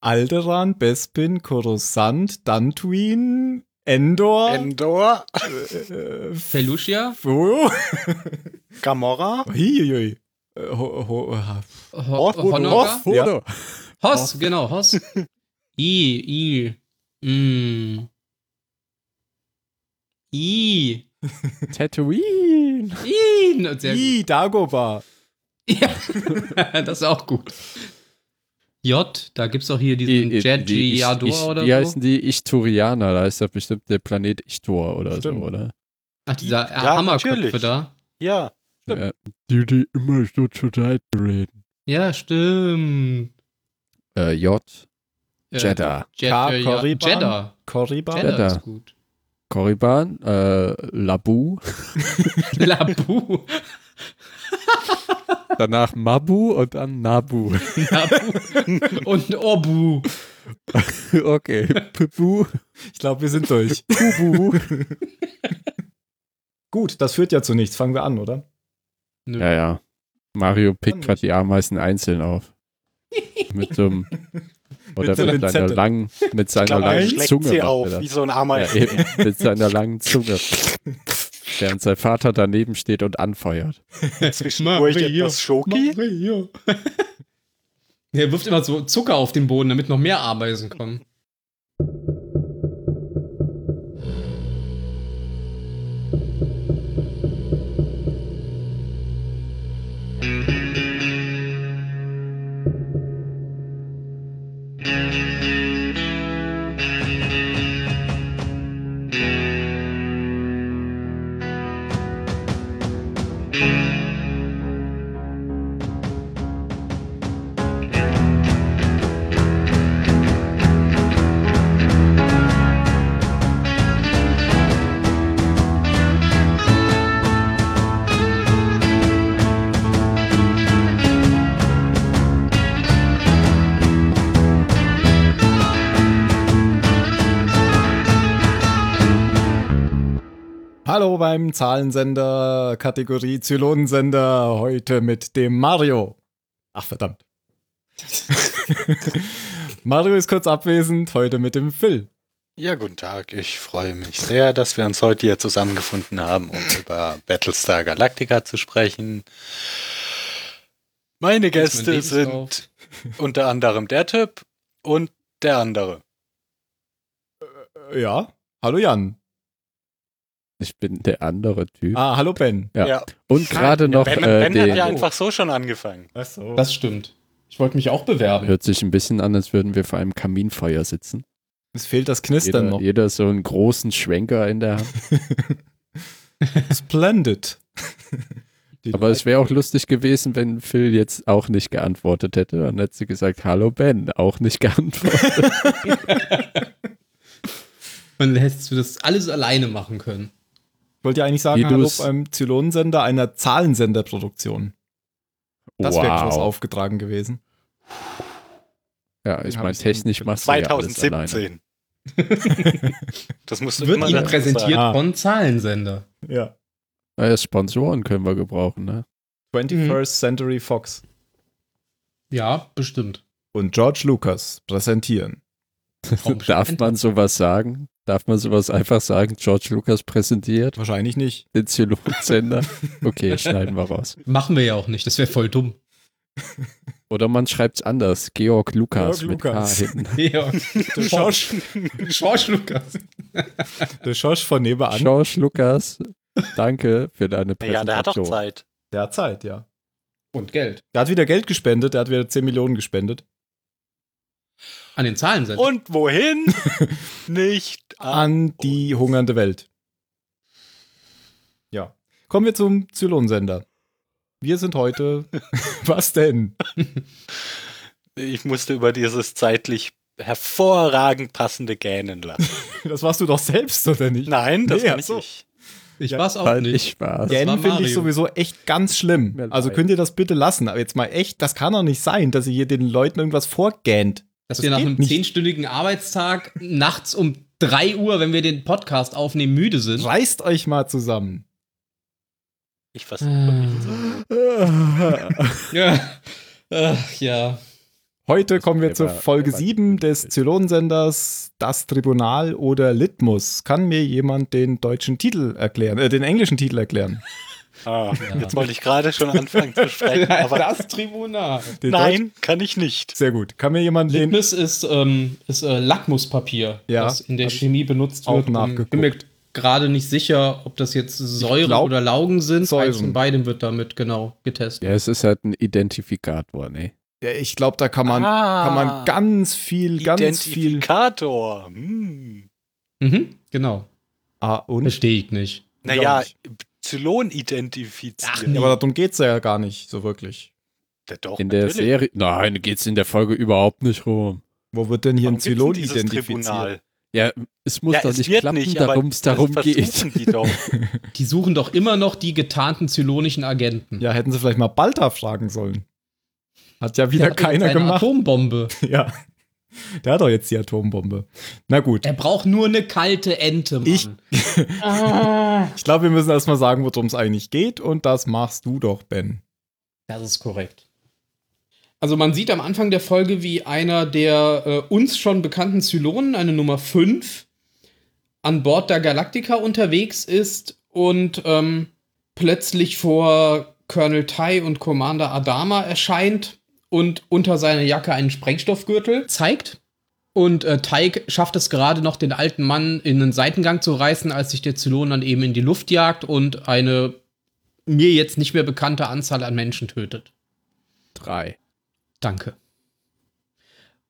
Alderan, Bespin, Coruscant, Dantooine, Endor, Endor, äh, Felucia? Frodo. Gamora, Hihihi. Äh, ho, ho, ha- Ho Hoth- Honoga? Ja. Hoss, genau, Hoss. I, I. Mm. I. Tatooine. I. Sehr. Ih, Dagobah. Ja, das ist auch gut. J, da gibt's auch hier diesen ich, oder wie so. heißen die Ichturianer? Da ist doch bestimmt der Planet Ichtor oder Stimmt. so, oder? Ach, dieser Ja, Hammerköpfe natürlich. da. ja. Ja. Die, die immer so zur Seite reden. Ja, stimmt. Äh, J. Äh, Jeddah. Äh, ja, Korriban? Jeddah. Korriban. Jeddah Jeddah. ist gut. Korriban, äh, Labu, Labu. danach Mabu und dann Nabu. Labu. Und Obu. okay, Pubu, Ich glaube, wir sind durch. Pubu. Gut, das führt ja zu nichts. Fangen wir an, oder? Nö. Ja, ja. Mario pickt gerade die Ameisen einzeln auf. Mit so einem, oder mit, einem seiner langen, mit seiner glaube, er langen Zunge. sie auf, wie so ein Ja, Ameisen. eben, mit seiner langen Zunge. Während sein Vater daneben steht und anfeuert. Zwischendurch etwas Schoki. Er wirft immer so Zucker auf den Boden, damit noch mehr Ameisen kommen. Hallo beim Zahlensender, Kategorie Zylonensender, heute mit dem Mario. Ach, verdammt. Mario ist kurz abwesend, heute mit dem Phil. Ja, guten Tag. Ich freue mich sehr, dass wir uns heute hier zusammengefunden haben, um über Battlestar Galactica zu sprechen. Meine Gäste sind unter anderem der Typ und der andere. Äh, Ja, hallo Jan. Ich bin der andere Typ. Ah, hallo Ben. Ja. Und gerade noch Ben, äh, ben hat den, ja einfach so schon angefangen. Ach so. Das stimmt. Ich wollte mich auch bewerben. hört sich ein bisschen an, als würden wir vor einem Kaminfeuer sitzen. Es fehlt das Knistern Jeder, noch. jeder so einen großen Schwenker in der Hand. Splendid. Aber es wäre auch lustig gewesen, wenn Phil jetzt auch nicht geantwortet hätte. Dann hätte sie gesagt, hallo Ben, auch nicht geantwortet. Dann hättest du das alles alleine machen können. Ich wollte ja eigentlich sagen, hallo beim Zylonensender einer Zahlensenderproduktion. Das wäre groß wow. aufgetragen gewesen. Ja, ich meine, technisch machst du ja alles alleine. 2017. das musst du Wird Ihnen präsentiert sagen. Ah. von Zahlensender. Ja. Naja, Sponsoren können wir gebrauchen, ne? 21st Century Fox Ja, bestimmt. und George Lucas präsentieren. Darf man sowas sagen? Darf man sowas einfach sagen? George Lucas präsentiert Wahrscheinlich nicht. den Zylonsender? Okay, schneiden wir raus. Machen wir ja auch nicht. Das wäre voll dumm. Oder man schreibt es anders. Georg Lukas Georg mit Lukas. K hinten. Der Schorsch, Schorsch Lukas. der Schorsch von nebenan. George Lukas, danke für deine Präsentation. Ja, der hat doch Zeit. Der hat Zeit, ja. Und Geld. Der hat wieder Geld gespendet, der hat wieder 10 Millionen gespendet. An den Zahlensender. Und wohin? Nicht An die hungernde Welt. Ja. Kommen wir zum Zylonsender. Wir sind heute. Was denn? Ich musste über dieses zeitlich hervorragend passende Gähnen lachen. Das warst du doch selbst, oder nicht? Nein, das Nee, war ach so. nicht ich. ich Ja, war's auch Halt nicht. nicht Spaß. war Gähnen finde ich sowieso echt ganz schlimm. Also könnt ihr das bitte lassen. Aber jetzt mal echt, das kann doch nicht sein, dass ihr hier den Leuten irgendwas vorgähnt. Dass Das wir nach einem nicht. zehnstündigen Arbeitstag nachts um 3 Uhr, wenn wir den Podcast aufnehmen, müde sind. Reißt euch mal zusammen. Ich versuche mich so. Ja. Ach, ja. Heute kommen wir zur Folge der war 7 des gut. Zylonensenders Das Tribunal oder Litmus. Kann mir jemand den deutschen Titel erklären, äh, den englischen Titel erklären? Ah, Jetzt wollte ich gerade schon anfangen zu sprechen, aber das Tribunal. Den nein, kann ich nicht. Deutsch- Sehr gut. Kann mir jemand den Litmus ist, ähm, ist äh, Lackmuspapier, Ja, das in der Chemie benutzt auch wird. Und nachgeguckt. bin mir gerade nicht sicher, ob das jetzt Säure glaub, oder Laugen sind. Säuren. Eins von beidem wird damit genau getestet. Ja, es ist halt ein Identifikator, ne? Ja, ich glaube, da kann man, Ah. kann man ganz viel, ganz viel. Identifikator. Hm. Mhm, genau. Ah, und? Verstehe ich nicht. Naja. Zylon identifizieren. Ach, Ja, aber darum geht es ja gar nicht so wirklich. Ja, doch, In der natürlich. Serie. Nein, geht's in der Folge überhaupt nicht rum. Wo wird denn hier Warum ein Zylon identifiziert? Tribunal? Ja, es muss Ja, doch es nicht klappen, nicht, darum es darum geht. Die doch. Die suchen doch immer noch die getarnten zylonischen Agenten. Ja, hätten sie vielleicht mal Balta fragen sollen. Hat ja wieder Der keiner gemacht. Atombombe. Ja. Der hat doch jetzt die Atombombe. Na gut. Er braucht nur eine kalte Ente, Mann. Ich- Ich glaube, wir müssen erstmal sagen, worum es eigentlich geht. Und das machst du doch, Ben. Das ist korrekt. Also man sieht am Anfang der Folge, wie einer der äh, uns schon bekannten Zylonen, eine Nummer 5, an Bord der Galactica unterwegs ist und ähm, plötzlich vor Colonel Tai und Commander Adama erscheint und unter seiner Jacke einen Sprengstoffgürtel zeigt. Und äh, Tai schafft es gerade noch, den alten Mann in einen Seitengang zu reißen, als sich der Zylon dann eben in die Luft jagt und eine mir jetzt nicht mehr bekannte Anzahl an Menschen tötet. Drei. Danke.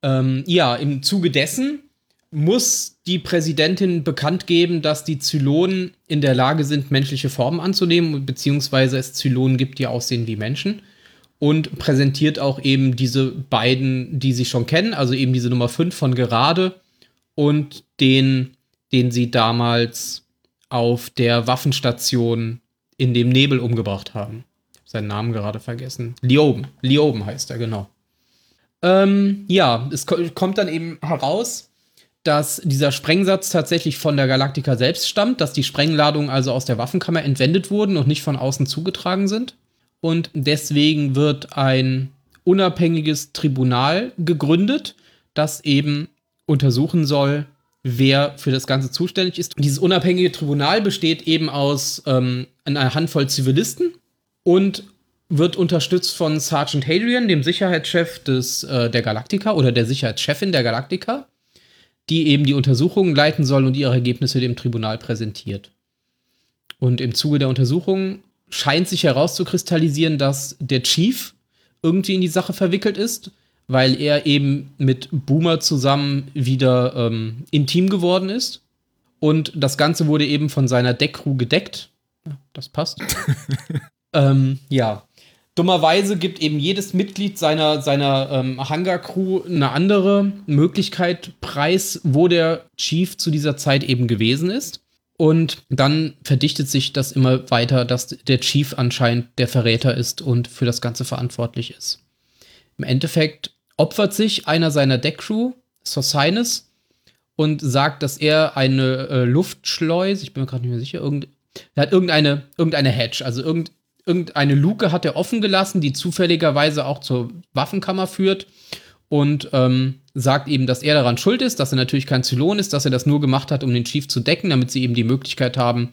Ähm, ja, im Zuge dessen muss die Präsidentin bekannt geben, dass die Zylonen in der Lage sind, menschliche Formen anzunehmen, beziehungsweise es Zylonen gibt, die aussehen wie Menschen. Und präsentiert auch eben diese beiden, die sie schon kennen, also eben diese Nummer 5 von gerade und den, den sie damals auf der Waffenstation in dem Nebel umgebracht haben. Seinen Namen gerade vergessen. Lioben. Lioben heißt er, genau. Ähm, ja, es ko kommt dann eben heraus, dass dieser Sprengsatz tatsächlich von der Galaktika selbst stammt, dass die Sprengladungen also aus der Waffenkammer entwendet wurden und nicht von außen zugetragen sind. Und deswegen wird ein unabhängiges Tribunal gegründet, das eben untersuchen soll, wer für das Ganze zuständig ist. Und dieses unabhängige Tribunal besteht eben aus ähm, einer Handvoll Zivilisten und wird unterstützt von Sergeant Hadrian, dem Sicherheitschef des, äh, der Galaktika oder der Sicherheitschefin der Galaktika, die eben die Untersuchungen leiten soll und ihre Ergebnisse dem Tribunal präsentiert. Und im Zuge der Untersuchungen scheint sich herauszukristallisieren, dass der Chief irgendwie in die Sache verwickelt ist, weil er eben mit Boomer zusammen wieder ähm, intim geworden ist. Und das Ganze wurde eben von seiner Deckcrew gedeckt. Ja, das passt. ähm, ja. Dummerweise gibt eben jedes Mitglied seiner, seiner ähm, Hangar-Crew eine andere Möglichkeit preis, wo der Chief zu dieser Zeit eben gewesen ist. Und dann verdichtet sich das immer weiter, dass der Chief anscheinend der Verräter ist und für das Ganze verantwortlich ist. Im Endeffekt opfert sich einer seiner Deckcrew, Sosinus, und sagt, dass er eine äh, Luftschleuse, ich bin mir gerade nicht mehr sicher, irgend, er hat irgendeine, irgendeine Hatch, also irgend, irgendeine Luke hat er offen gelassen, die zufälligerweise auch zur Waffenkammer führt und ähm, sagt eben, dass er daran schuld ist, dass er natürlich kein Zylon ist, dass er das nur gemacht hat, um den Chief zu decken, damit sie eben die Möglichkeit haben,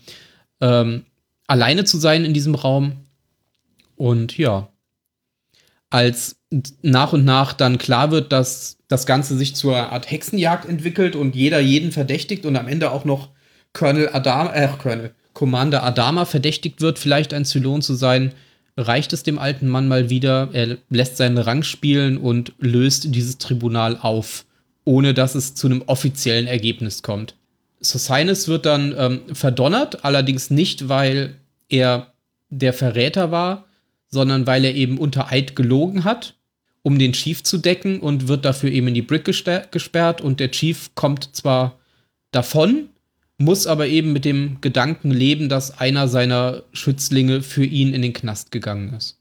ähm, alleine zu sein in diesem Raum. Und ja, als nach und nach dann klar wird, dass das Ganze sich zu einer Art Hexenjagd entwickelt und jeder jeden verdächtigt und am Ende auch noch Colonel Adama, äh, Colonel, Commander Adama verdächtigt wird, vielleicht ein Zylon zu sein, reicht es dem alten Mann mal wieder. Er lässt seinen Rang spielen und löst dieses Tribunal auf, ohne dass es zu einem offiziellen Ergebnis kommt. Sosinus wird dann ähm, verdonnert, allerdings nicht, weil er der Verräter war, sondern weil er eben unter Eid gelogen hat, um den Chief zu decken und wird dafür eben in die Brick gesperrt und der Chief kommt zwar davon, muss aber eben mit dem Gedanken leben, dass einer seiner Schützlinge für ihn in den Knast gegangen ist.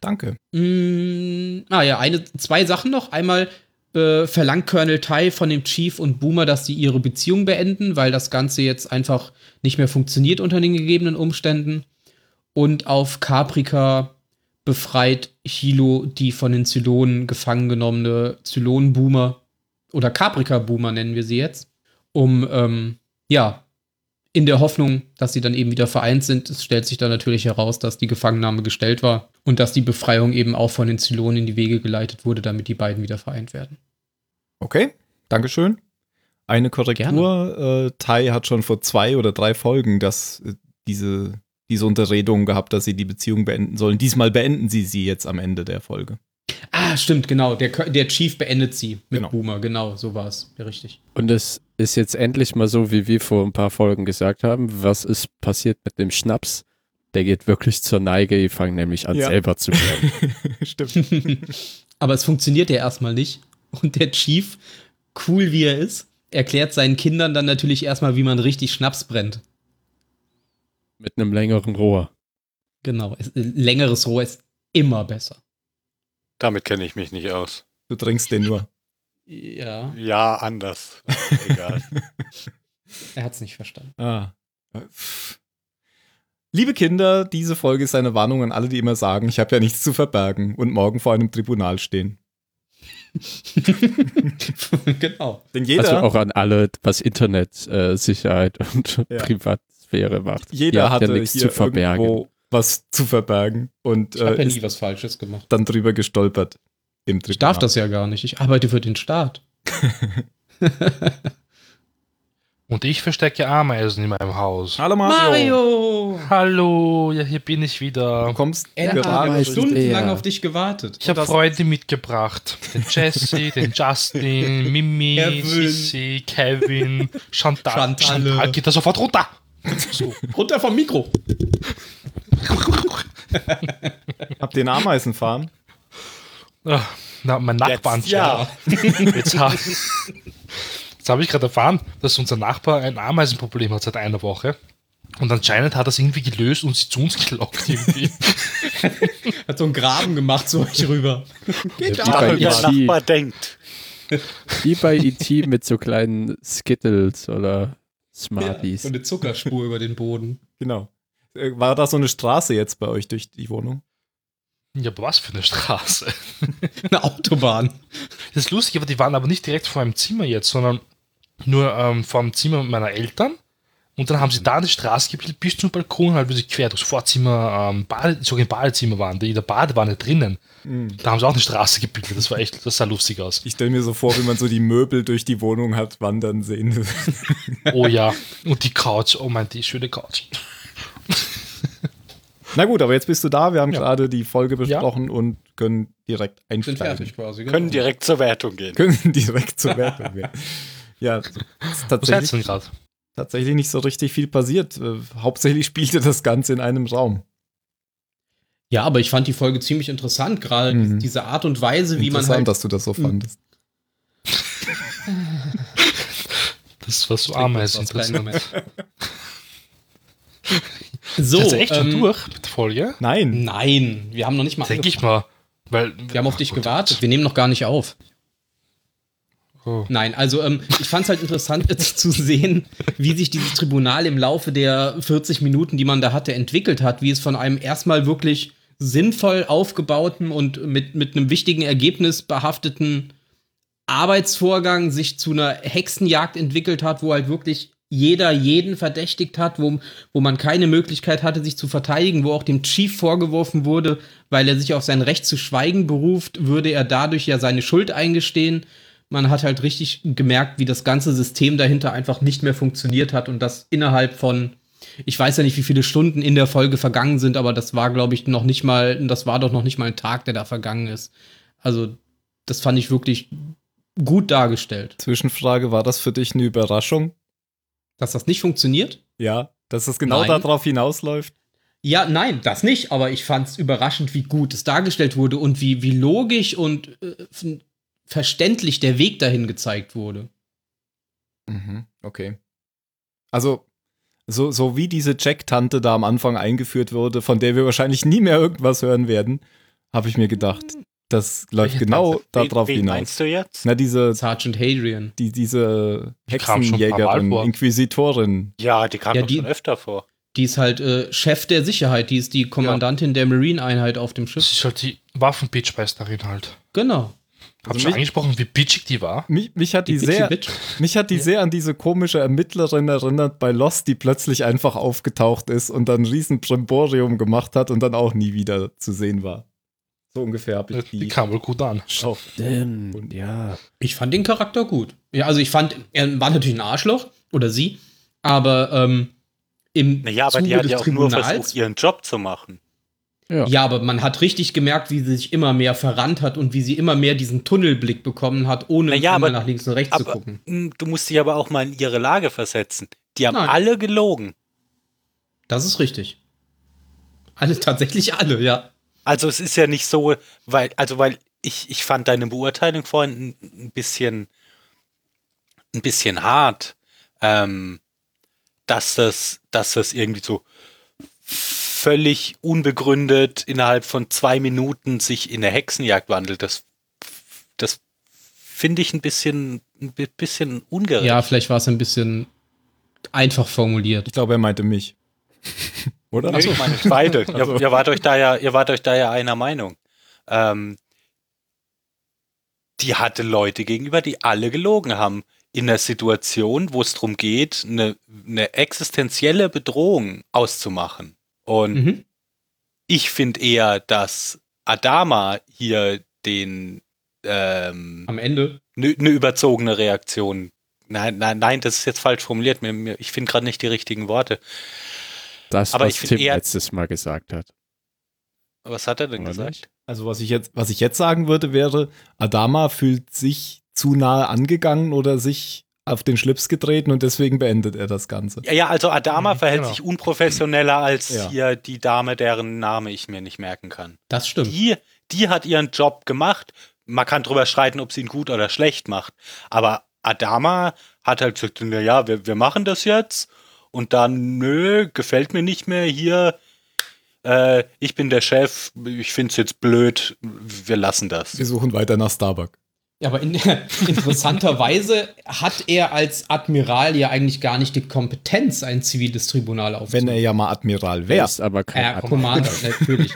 Danke. Mm, ah ja, eine, zwei Sachen noch. Einmal äh, verlangt Colonel Tai von dem Chief und Boomer, dass sie ihre Beziehung beenden, weil das Ganze jetzt einfach nicht mehr funktioniert unter den gegebenen Umständen. Und auf Caprica befreit Hilo die von den Zylonen gefangen genommene Zylonen-Boomer oder Caprica-Boomer nennen wir sie jetzt, um, ähm, ja, in der Hoffnung, dass sie dann eben wieder vereint sind. Es stellt sich dann natürlich heraus, dass die Gefangennahme gestellt war und dass die Befreiung eben auch von den Zylonen in die Wege geleitet wurde, damit die beiden wieder vereint werden. Okay, Dankeschön. Eine Korrektur. Äh, Tai hat schon vor zwei oder drei Folgen das, äh, diese, diese Unterredung gehabt, dass sie die Beziehung beenden sollen. Diesmal beenden sie sie jetzt am Ende der Folge. Ah, stimmt, genau. Der, der Chief beendet sie mit Genau. Boomer. Genau, so war es. Ja, richtig. Und es ist jetzt endlich mal so, wie wir vor ein paar Folgen gesagt haben. Was ist passiert mit dem Schnaps? Der geht wirklich zur Neige. Die fangen nämlich an, Ja. selber zu werden. Stimmt. Aber es funktioniert ja erstmal nicht. Und der Chief, cool wie er ist, erklärt seinen Kindern dann natürlich erstmal, wie man richtig Schnaps brennt. mit einem längeren Rohr. Genau. Es, längeres Rohr ist immer besser. Damit kenne ich mich nicht aus. Du trinkst den nur. Ja, Ja, anders. Egal. er hat es nicht verstanden. Ah. Liebe Kinder, diese Folge ist eine Warnung an alle, die immer sagen, ich habe ja nichts zu verbergen und morgen vor einem Tribunal stehen. genau. Denn jeder, Also auch an alle, was Internet, äh, Sicherheit und Ja. Privatsphäre macht. Jeder habt ja hatte nichts hier zu verbergen. irgendwo was zu verbergen und Ich habe äh, ja nie was Falsches gemacht. dann drüber gestolpert im Tribunal. Ich darf das ja gar nicht. Ich arbeite für den Staat. Und ich verstecke Ameisen in meinem Haus. Hallo Mario. Hallo, ja, hier bin ich Du wieder. kommst Er gerade stundenlang auf dich gewartet. Ich habe Freunde mitgebracht. Den Jesse, den Justin, Mimi, Kevin. Sissy, Kevin, Chantal. Chantalle. Chantal, geht da sofort runter. So. Runter vom Mikro. Habt ihr einen Ameisenfarm? Ah, Na, mein Nachbarn. Jetzt, ja. Jetzt, ha Jetzt habe ich gerade erfahren, dass unser Nachbar ein Ameisenproblem hat seit einer Woche. Und anscheinend hat er es irgendwie gelöst und sie zu uns gelockt irgendwie. Hat so einen Graben gemacht zu euch rüber. Geht Ja, bei Weil der E.T. Nachbar denkt. Wie bei E.T. mit so kleinen Skittles oder Ja, Smarties. so eine Zuckerspur über den Boden. Genau. Äh, War da so eine Straße jetzt bei euch durch die Wohnung? Ja, aber was für eine Straße. Eine Autobahn. Das Lustige war, die waren aber nicht direkt vor meinem Zimmer jetzt, sondern nur ähm, vor dem Zimmer meiner Eltern. Und dann haben sie da die Straße gebildet bis zum Balkon, halt wirklich quer durchs Vorzimmer, ähm, Bade, sogar im Badezimmer waren, die in der Badewanne drinnen. Da haben sie auch eine Straße gebildet. Das war echt, das sah lustig aus. Ich stelle mir so vor, wie man so die Möbel durch die Wohnung hat wandern sehen. Oh ja. Und die Couch, oh mein, die schöne Couch. Na gut, aber jetzt bist du da. Wir haben Ja. gerade die Folge besprochen und können direkt Sind einsteigen. fertig quasi. genau. Können direkt zur Wertung gehen. Können direkt zur Wertung gehen. Ja, ist Was tatsächlich, tatsächlich nicht so richtig viel passiert. Äh, hauptsächlich spielte das Ganze in einem Raum. Ja, aber ich fand die Folge ziemlich interessant, gerade Mhm. diese Art und Weise, wie man Interessant, halt. dass du das so fandest. Das war so Trink Ameisen So, Ist jetzt echt schon ähm, durch mit der Folge? Nein, Nein, wir haben noch nicht mal Denke ich mal. Weil, Wir haben auf dich gewartet. Wir nehmen noch gar nicht auf. Oh. Nein, also ähm, ich fand es halt interessant jetzt zu sehen, wie sich dieses Tribunal im Laufe der 40 Minuten, die man da hatte, entwickelt hat, wie es von einem erstmal wirklich sinnvoll aufgebauten und mit, mit einem wichtigen Ergebnis behafteten Arbeitsvorgang sich zu einer Hexenjagd entwickelt hat, wo halt wirklich jeder jeden verdächtigt hat, wo, wo man keine Möglichkeit hatte, sich zu verteidigen, wo auch dem Chief vorgeworfen wurde, weil er sich auf sein Recht zu schweigen beruft, würde er dadurch ja seine Schuld eingestehen. Man hat halt richtig gemerkt, wie das ganze System dahinter einfach nicht mehr funktioniert hat und das innerhalb von, ich weiß ja nicht, wie viele Stunden in der Folge vergangen sind, aber das war, glaube ich, noch nicht mal, das war doch noch nicht mal ein Tag, der da vergangen ist. Also, das fand ich wirklich gut dargestellt. Zwischenfrage, war das für dich eine Überraschung? Dass das nicht funktioniert? Ja, dass es genau Nein. darauf hinausläuft? Ja, nein, das nicht, aber ich fand es überraschend, wie gut es dargestellt wurde und wie, wie logisch und äh, verständlich der Weg dahin gezeigt wurde. Mhm, okay. Also, so, so wie diese Jack-Tante da am Anfang eingeführt wurde, von der wir wahrscheinlich nie mehr irgendwas hören werden, habe ich mir gedacht, das läuft Welche genau Tante? darauf hinaus. meinst du jetzt? Na, diese, Sergeant Hadrian. die, diese Die Hexenjägerin, vor. Inquisitorin. Ja, die kam Ja, doch die- schon öfter vor. Die ist halt äh, Chef der Sicherheit, die ist die Kommandantin der Marine-Einheit auf dem Das Schiff. ist halt die Waffenbitchmeisterin halt. Genau. Hab Also schon mich- angesprochen, wie bitchig die war. Mich, mich hat die, Die sehr, Bitch. mich hat die sehr an diese komische Ermittlerin erinnert bei Lost, die plötzlich einfach aufgetaucht ist und dann ein riesen Brimborium gemacht hat und dann auch nie wieder zu sehen war. So ungefähr habe ich Die, die kam wohl gut an. auch. Stimmt, ja. Ich fand den Charakter gut. Ja, also ich fand, er war natürlich ein Arschloch, oder sie, aber ähm, im Naja, aber Zuge die hat ja auch nur Tribunals- versucht, ihren Job zu machen. Ja. Ja, aber man hat richtig gemerkt, wie sie sich immer mehr verrannt hat und wie sie immer mehr diesen Tunnelblick bekommen hat, ohne Naja, immer aber- nach links und rechts zu Aber gucken. mh, du musst dich aber auch mal in ihre Lage versetzen. Die haben Nein. alle gelogen. Das ist richtig. Alle, tatsächlich alle, ja. Also es ist ja nicht so, weil, also weil ich, ich fand deine Beurteilung vorhin ein, bisschen, ein bisschen hart, ähm, dass das, dass das irgendwie so völlig unbegründet innerhalb von zwei Minuten sich in eine Hexenjagd wandelt. Das, das finde ich ein bisschen, ein bi- bisschen ungerecht. Ja, vielleicht war es ein bisschen einfach formuliert. Ich glaube, er meinte mich. Oder? Nee, ich meine beide. ihr, Also. ihr, wart euch da ja, ihr wart euch da ja einer Meinung. Ähm, die hatte Leute gegenüber, die alle gelogen haben. In einer Situation, wo es darum geht, eine, eine existenzielle Bedrohung auszumachen. Und Mhm. ich finde eher, dass Adama hier den ähm, Am Ende. eine ne überzogene Reaktion. Nein, nein, nein, das ist jetzt falsch formuliert. Ich finde gerade nicht die richtigen Worte. Das, Aber was ich Tim eher- letztes Mal gesagt hat. Was hat er denn Oder gesagt? nicht? Also was ich jetzt, was ich jetzt sagen würde, wäre, Adama fühlt sich zu nahe angegangen oder sich auf den Schlips getreten und deswegen beendet er das Ganze. Ja, ja, also Adama Mhm, verhält genau. sich unprofessioneller als Ja. hier die Dame, deren Name ich mir nicht merken kann. Das stimmt. Die, die hat ihren Job gemacht. Man kann drüber streiten, ob sie ihn gut oder schlecht macht. Aber Adama hat halt gesagt, ja, wir, wir machen das jetzt. Und dann, nö, gefällt mir nicht mehr hier. Äh, ich bin der Chef, ich finde es jetzt blöd, wir lassen das. Wir suchen weiter nach Starbuck. Ja, aber in, interessanterweise hat er als Admiral ja eigentlich gar nicht die Kompetenz, ein ziviles Tribunal Wenn aufzunehmen. er ja mal Admiral wäre. ist aber kein Ja, Admiral. Commander, natürlich.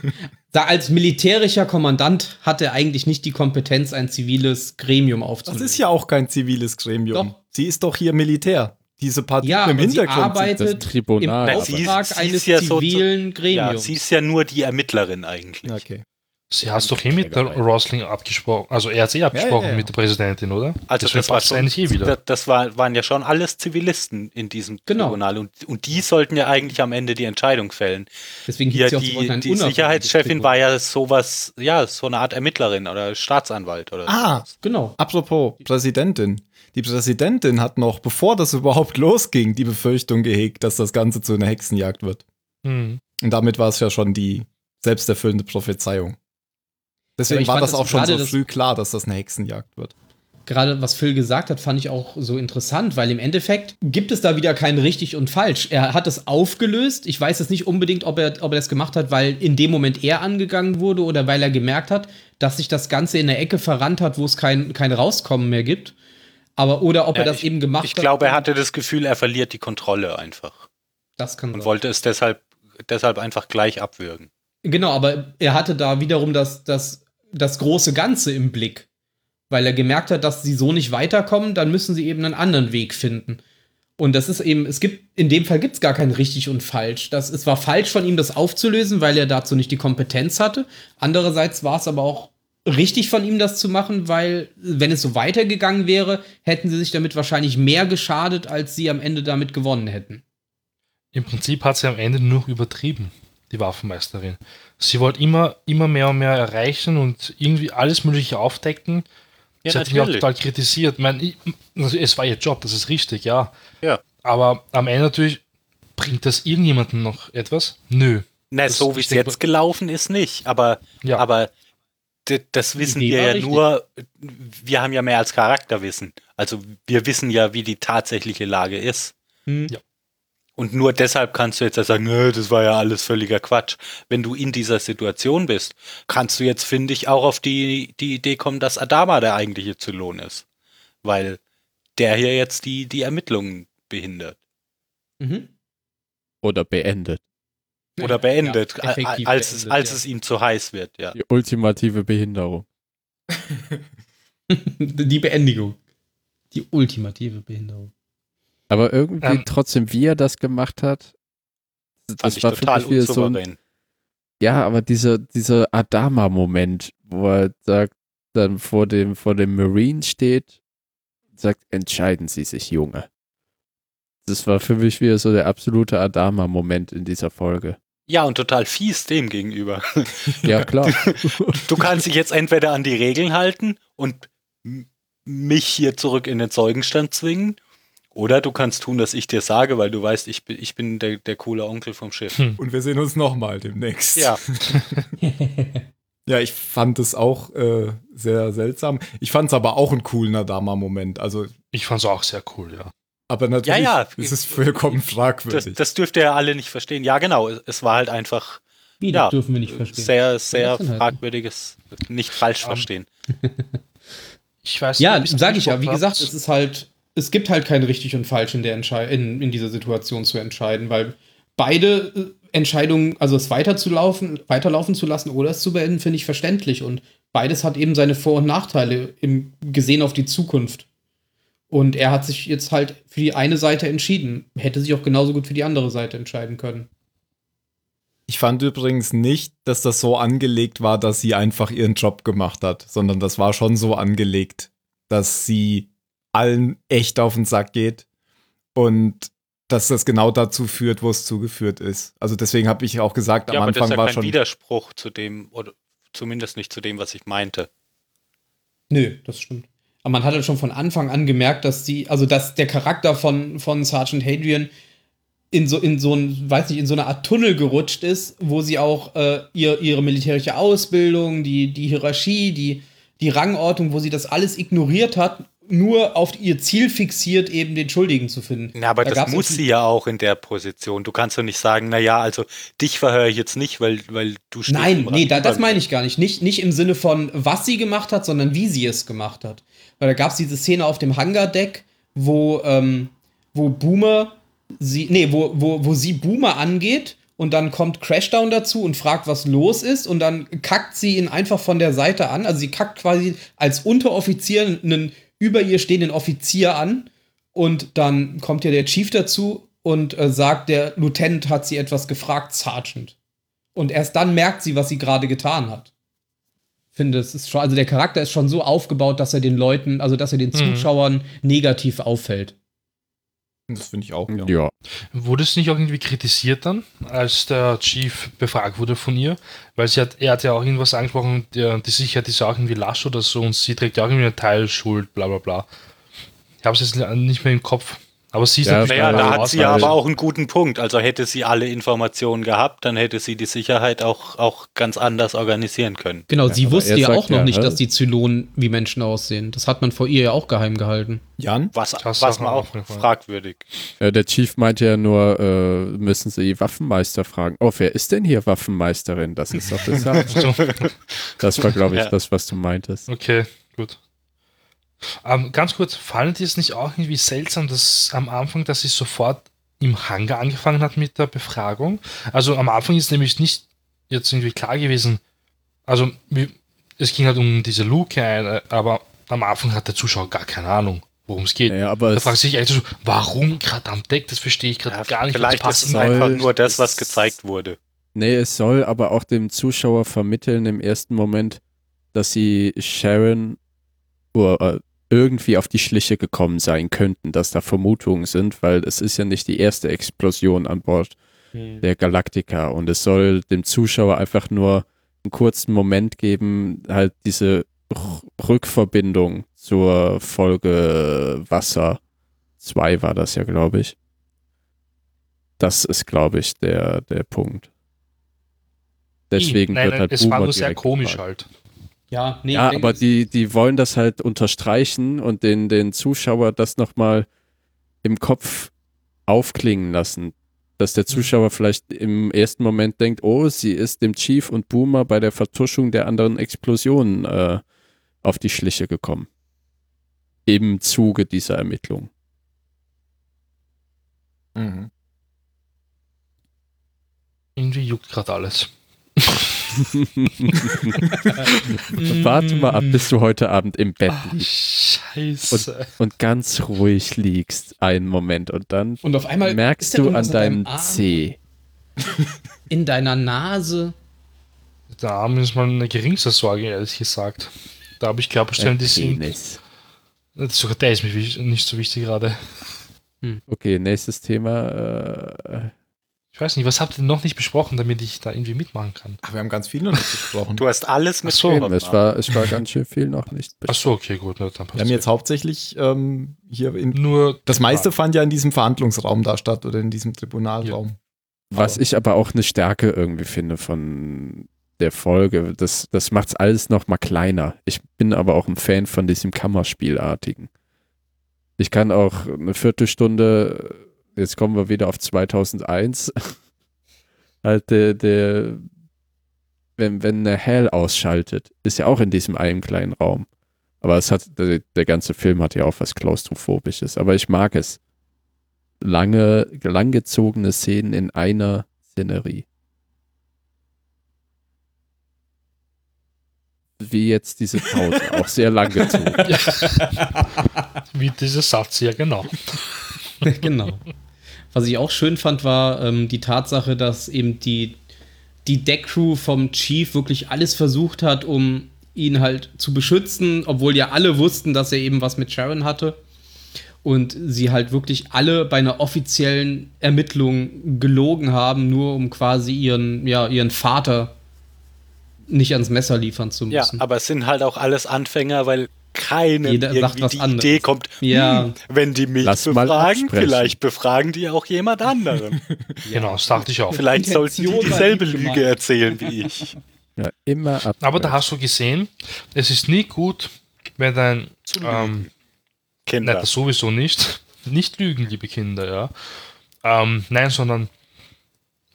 Da als militärischer Kommandant hat er eigentlich nicht die Kompetenz, ein ziviles Gremium Das aufzunehmen. ist ja auch kein ziviles Gremium. Doch. Sie ist doch hier Militär. Diese Partie ja, im aber sie Hintergrund. arbeitet Das Tribunal, im Sie Auftrag sie ist eines ja so- zivilen Ja, Gremiums. sie ist ja nur die Ermittlerin eigentlich. okay. Sie hat es doch eh mit der. Rosling abgesprochen. Also er hat eh abgesprochen ja, ja. mit der Präsidentin, oder? Also Deswegen das war schon, eigentlich eh wieder. das, war, waren ja schon alles Zivilisten in diesem Genau. Tribunal und, und die sollten ja eigentlich am Ende die Entscheidung fällen. Deswegen sie sie wollten die, die Sicherheitschefin war ja sowas, ja, so eine Art Ermittlerin oder Staatsanwalt oder Ah, Genau. apropos Präsidentin. Die Präsidentin hat noch, bevor das überhaupt losging, die Befürchtung gehegt, dass das Ganze zu einer Hexenjagd wird. Hm. Und damit war es ja schon die selbsterfüllende Prophezeiung. Deswegen war das das auch schon so früh klar, dass das eine Hexenjagd wird. Gerade was Phil gesagt hat, fand ich auch so interessant, weil im Endeffekt gibt es da wieder kein richtig und falsch. Er hat es aufgelöst. Ich weiß jetzt nicht unbedingt, ob er, ob er das gemacht hat, weil in dem Moment er angegangen wurde oder weil er gemerkt hat, dass sich das Ganze in der Ecke verrannt hat, wo es kein, kein Rauskommen mehr gibt. Aber oder ob er Ja, das eben gemacht Ich hat. glaube, er hatte das Gefühl, er verliert die Kontrolle einfach Das kann und sein. wollte es deshalb, deshalb einfach gleich abwürgen. Genau, aber er hatte da wiederum das, das, das große Ganze im Blick. Weil er gemerkt hat, dass sie so nicht weiterkommen, dann müssen sie eben einen anderen Weg finden. Und das ist eben, es gibt, in dem Fall gibt es gar kein richtig und falsch. Das, es war falsch von ihm, das aufzulösen, weil er dazu nicht die Kompetenz hatte. Andererseits war es aber auch richtig von ihm, das zu machen, weil, wenn es so weitergegangen wäre, hätten sie sich damit wahrscheinlich mehr geschadet, als sie am Ende damit gewonnen hätten. Im Prinzip hat sie am Ende nur übertrieben, die Waffenmeisterin. Sie wollte immer, immer mehr und mehr erreichen und irgendwie alles Mögliche aufdecken. Ja, sie hat ihn auch total kritisiert. Ich meine, ich, also es war ihr Job, das ist richtig, ja. Ja. Aber am Ende natürlich, bringt das irgendjemandem noch etwas? Nö. Na, Das- so wie es jetzt gelaufen ist, nicht. Aber, Ja. aber das wissen wir ja richtig. nur, wir haben ja mehr als Charakterwissen. Also wir wissen ja, wie die tatsächliche Lage ist. Ja. Und nur deshalb kannst du jetzt ja sagen, nö, das war ja alles völliger Quatsch. Wenn du in dieser Situation bist, kannst du jetzt, finde ich, auch auf die, die Idee kommen, dass Adama der eigentliche Zylon ist. Weil der hier jetzt die, die Ermittlungen behindert. Mhm. Oder beendet. Oder beendet, Ja, als, es, beendet, als ja. es ihm zu heiß wird, ja. Die ultimative Behinderung. Die Beendigung. Die ultimative Behinderung. Aber irgendwie Ähm. trotzdem, wie er das gemacht hat, das war für total mich wieder so ein. Ja, aber dieser, dieser Adama-Moment, wo er sagt, dann vor dem, vor dem Marine steht, sagt, entscheiden Sie sich, Junge. Das war für mich wieder so der absolute Adama-Moment in dieser Folge. Ja, und total fies dem gegenüber. Ja, klar. Du kannst dich jetzt entweder an die Regeln halten und mich hier zurück in den Zeugenstand zwingen, oder du kannst tun, was ich dir sage, weil du weißt, ich bin, ich bin der, der coole Onkel vom Schiff. Hm. Und wir sehen uns nochmal demnächst. Ja, Ja, ich fand es auch äh, sehr seltsam. Ich fand es aber auch einen coolen Adama-Moment. Also, Ich fand es auch sehr cool, ja. Aber natürlich Ja, ja. ist es vollkommen das, fragwürdig. das dürft ihr ja alle nicht verstehen. Ja, genau, es, war halt einfach Wie, Ja, das dürfen wir nicht verstehen. sehr, sehr das fragwürdiges, nicht falsch Ähm, verstehen. Ich weiß Ja, sage ich ja. Wie gesagt, es ist halt, es gibt halt kein richtig und falsch in der Entschei in, in dieser Situation zu entscheiden, weil beide äh, Entscheidungen, also es weiterzulaufen, weiterlaufen zu lassen oder es zu beenden, finde ich verständlich. Und beides hat eben seine Vor- und Nachteile im, gesehen auf die Zukunft. Und er hat sich jetzt halt für die eine Seite entschieden. Hätte sich auch genauso gut für die andere Seite entscheiden können. Ich fand übrigens nicht, dass das so angelegt war, dass sie einfach ihren Job gemacht hat, sondern das war schon so angelegt, dass sie allen echt auf den Sack geht und dass das genau dazu führt, wo es zugeführt ist. Also deswegen habe ich auch gesagt, Ja, am aber das Anfang ist ja war kein schon. Widerspruch zu dem, oder zumindest nicht zu dem, was ich meinte. Nö, das stimmt. Aber man hat halt schon von Anfang an gemerkt, dass die, also dass der Charakter von, von Sergeant Hadrian in so, in so ein, weiß nicht, in so eine Art Tunnel gerutscht ist, wo sie auch äh, ihr, ihre militärische Ausbildung, die, die Hierarchie, die, die Rangordnung, wo sie das alles ignoriert hat, nur auf ihr Ziel fixiert, eben den Schuldigen zu finden. Na, aber Da das muss sie ja auch in der Position. Du kannst doch nicht sagen, naja, also dich verhöre ich jetzt nicht, weil, weil du stehst Nein, nee, da, das meine ich gar nicht. nicht. Nicht im Sinne von, was sie gemacht hat, sondern wie sie es gemacht hat. Weil da gab es diese Szene auf dem Hangardeck, wo, ähm, wo Boomer sie, nee, wo, wo, wo sie Boomer angeht und dann kommt Crashdown dazu und fragt, was los ist und dann kackt sie ihn einfach von der Seite an. Also sie kackt quasi als Unteroffizier einen über ihr stehenden Offizier an und dann kommt ja der Chief dazu und äh, sagt, der Lieutenant hat sie etwas gefragt, Sergeant. Und erst dann merkt sie, was sie gerade getan hat. Finde, es ist schon, also der Charakter ist schon so aufgebaut, dass er den Leuten, also dass er den Mhm. Zuschauern negativ auffällt. Das finde ich auch, ja. Ja. Wurde es nicht irgendwie kritisiert dann, als der Chief befragt wurde von ihr? Weil sie hat, er hat ja auch irgendwas angesprochen, der, die Sicherheit ist ja auch irgendwie lasch oder so und sie trägt ja auch irgendwie eine Teilschuld, bla bla bla. Ich habe es jetzt nicht mehr im Kopf. Aber sie ist Ja, Naja, Ja, da hat sie ja aber auch einen guten Punkt. Also hätte sie alle Informationen gehabt, dann hätte sie die Sicherheit auch, auch ganz anders organisieren können. Genau, Ja, sie wusste ja auch noch ja, nicht, dass die Zylonen wie Menschen aussehen. Das hat man vor ihr ja auch geheim gehalten. Jan? Was, Das was man auch aufgefallen. fragwürdig. Äh, der Chief meinte ja nur, äh, müssen Sie die Waffenmeister fragen. Oh, wer ist denn hier Waffenmeisterin? Das ist doch das. Das war, glaube ich, Ja. das, was du meintest. okay, gut. Ähm, ganz kurz, fallen dir es nicht auch irgendwie seltsam, dass am Anfang, dass sie sofort im Hangar angefangen hat mit der Befragung? Also am Anfang ist nämlich nicht jetzt irgendwie klar gewesen, also wie- es ging halt um diese Luke, ein, aber am Anfang hat der Zuschauer gar keine Ahnung, worum es geht. Ja, aber Da fragt sich echt so, warum gerade am Deck? Das verstehe ich gerade Ja, gar nicht. vielleicht was ist es einfach nur das, was gezeigt wurde. nee, es soll aber auch dem Zuschauer vermitteln im ersten Moment, dass sie Sharon oder, äh, irgendwie auf die Schliche gekommen sein könnten, dass da Vermutungen sind, weil es ist ja nicht die erste Explosion an Bord der Galactica und es soll dem Zuschauer einfach nur einen kurzen Moment geben, halt diese R Rückverbindung zur Folge Wasser 2 war das ja, glaube ich. Das ist, glaube ich, der, der Punkt. Deswegen nein, wird nein, halt es war Boomer nur sehr komisch gefragt. halt. Ja, nee, Ja, aber die, die wollen das halt unterstreichen und den, den Zuschauer das nochmal im Kopf aufklingen lassen. Dass der Zuschauer vielleicht im ersten Moment denkt, oh, sie ist dem Chief und Boomer bei der Vertuschung der anderen Explosionen äh, auf die Schliche gekommen. Im Zuge dieser Ermittlung. Mhm. Irgendwie juckt gerade alles. Warte mal ab, bis du heute Abend im Bett liegst Scheiße. und ganz ruhig liegst einen Moment und dann Und auf einmal merkst du an deinem Arm, Zeh. in deiner Nase. Der Arm ist mal eine geringste Sorge, ehrlich gesagt. Da habe ich Körperstellen, die sind. Penis. Sogar der ist mir nicht so wichtig gerade. Okay, nächstes Thema. Äh, Ich weiß nicht, was habt ihr noch nicht besprochen, damit ich da irgendwie mitmachen kann? Ach, wir haben ganz viel noch nicht besprochen. Du hast alles mit so, es, war, es war ganz schön viel noch nicht. Ach so, okay, gut. Na, dann passt Wir haben jetzt hauptsächlich ähm, hier in, nur das meiste fand ja in diesem Verhandlungsraum da statt oder in diesem Tribunalraum. Was Aber- ich aber auch eine Stärke irgendwie finde von der Folge, das, das macht es alles noch mal kleiner. Ich bin aber auch ein Fan von diesem Kammerspielartigen. Ich kann auch eine Viertelstunde, jetzt kommen wir wieder auf 2001, halt der, der wenn, wenn eine Hell ausschaltet, ist ja auch in diesem einen kleinen Raum. Aber es hat, der, der ganze Film hat ja auch was Klaustrophobisches. Aber ich mag es. Lange, langgezogene Szenen in einer Szenerie. Wie jetzt diese Pause, auch sehr lang gezogen. wie dieser Satz, ja, genau. genau. Was ich auch schön fand, war ähm, die Tatsache, dass eben die, die Deckcrew vom Chief wirklich alles versucht hat, um ihn halt zu beschützen, obwohl ja alle wussten, dass er eben was mit Sharon hatte. Und sie halt wirklich alle bei einer offiziellen Ermittlung gelogen haben, nur um quasi ihren, ja, ihren Vater nicht ans Messer liefern zu Ja, müssen. aber es sind halt auch alles Anfänger, weil keinem Jeder sagt irgendwie was die anderes. Idee kommt, Ja. hm, wenn die mich Lass befragen, vielleicht befragen die auch jemand anderen. Genau, das dachte ich auch. vielleicht sollten die dieselbe lieb Lüge gemeint. erzählen wie ich. Ja, immer ab. Aber da hast du gesehen, es ist nie gut, wenn dein. Ähm, Kinder. Nein, das sowieso nicht. Nicht lügen, liebe Kinder, ja. Ähm, nein, sondern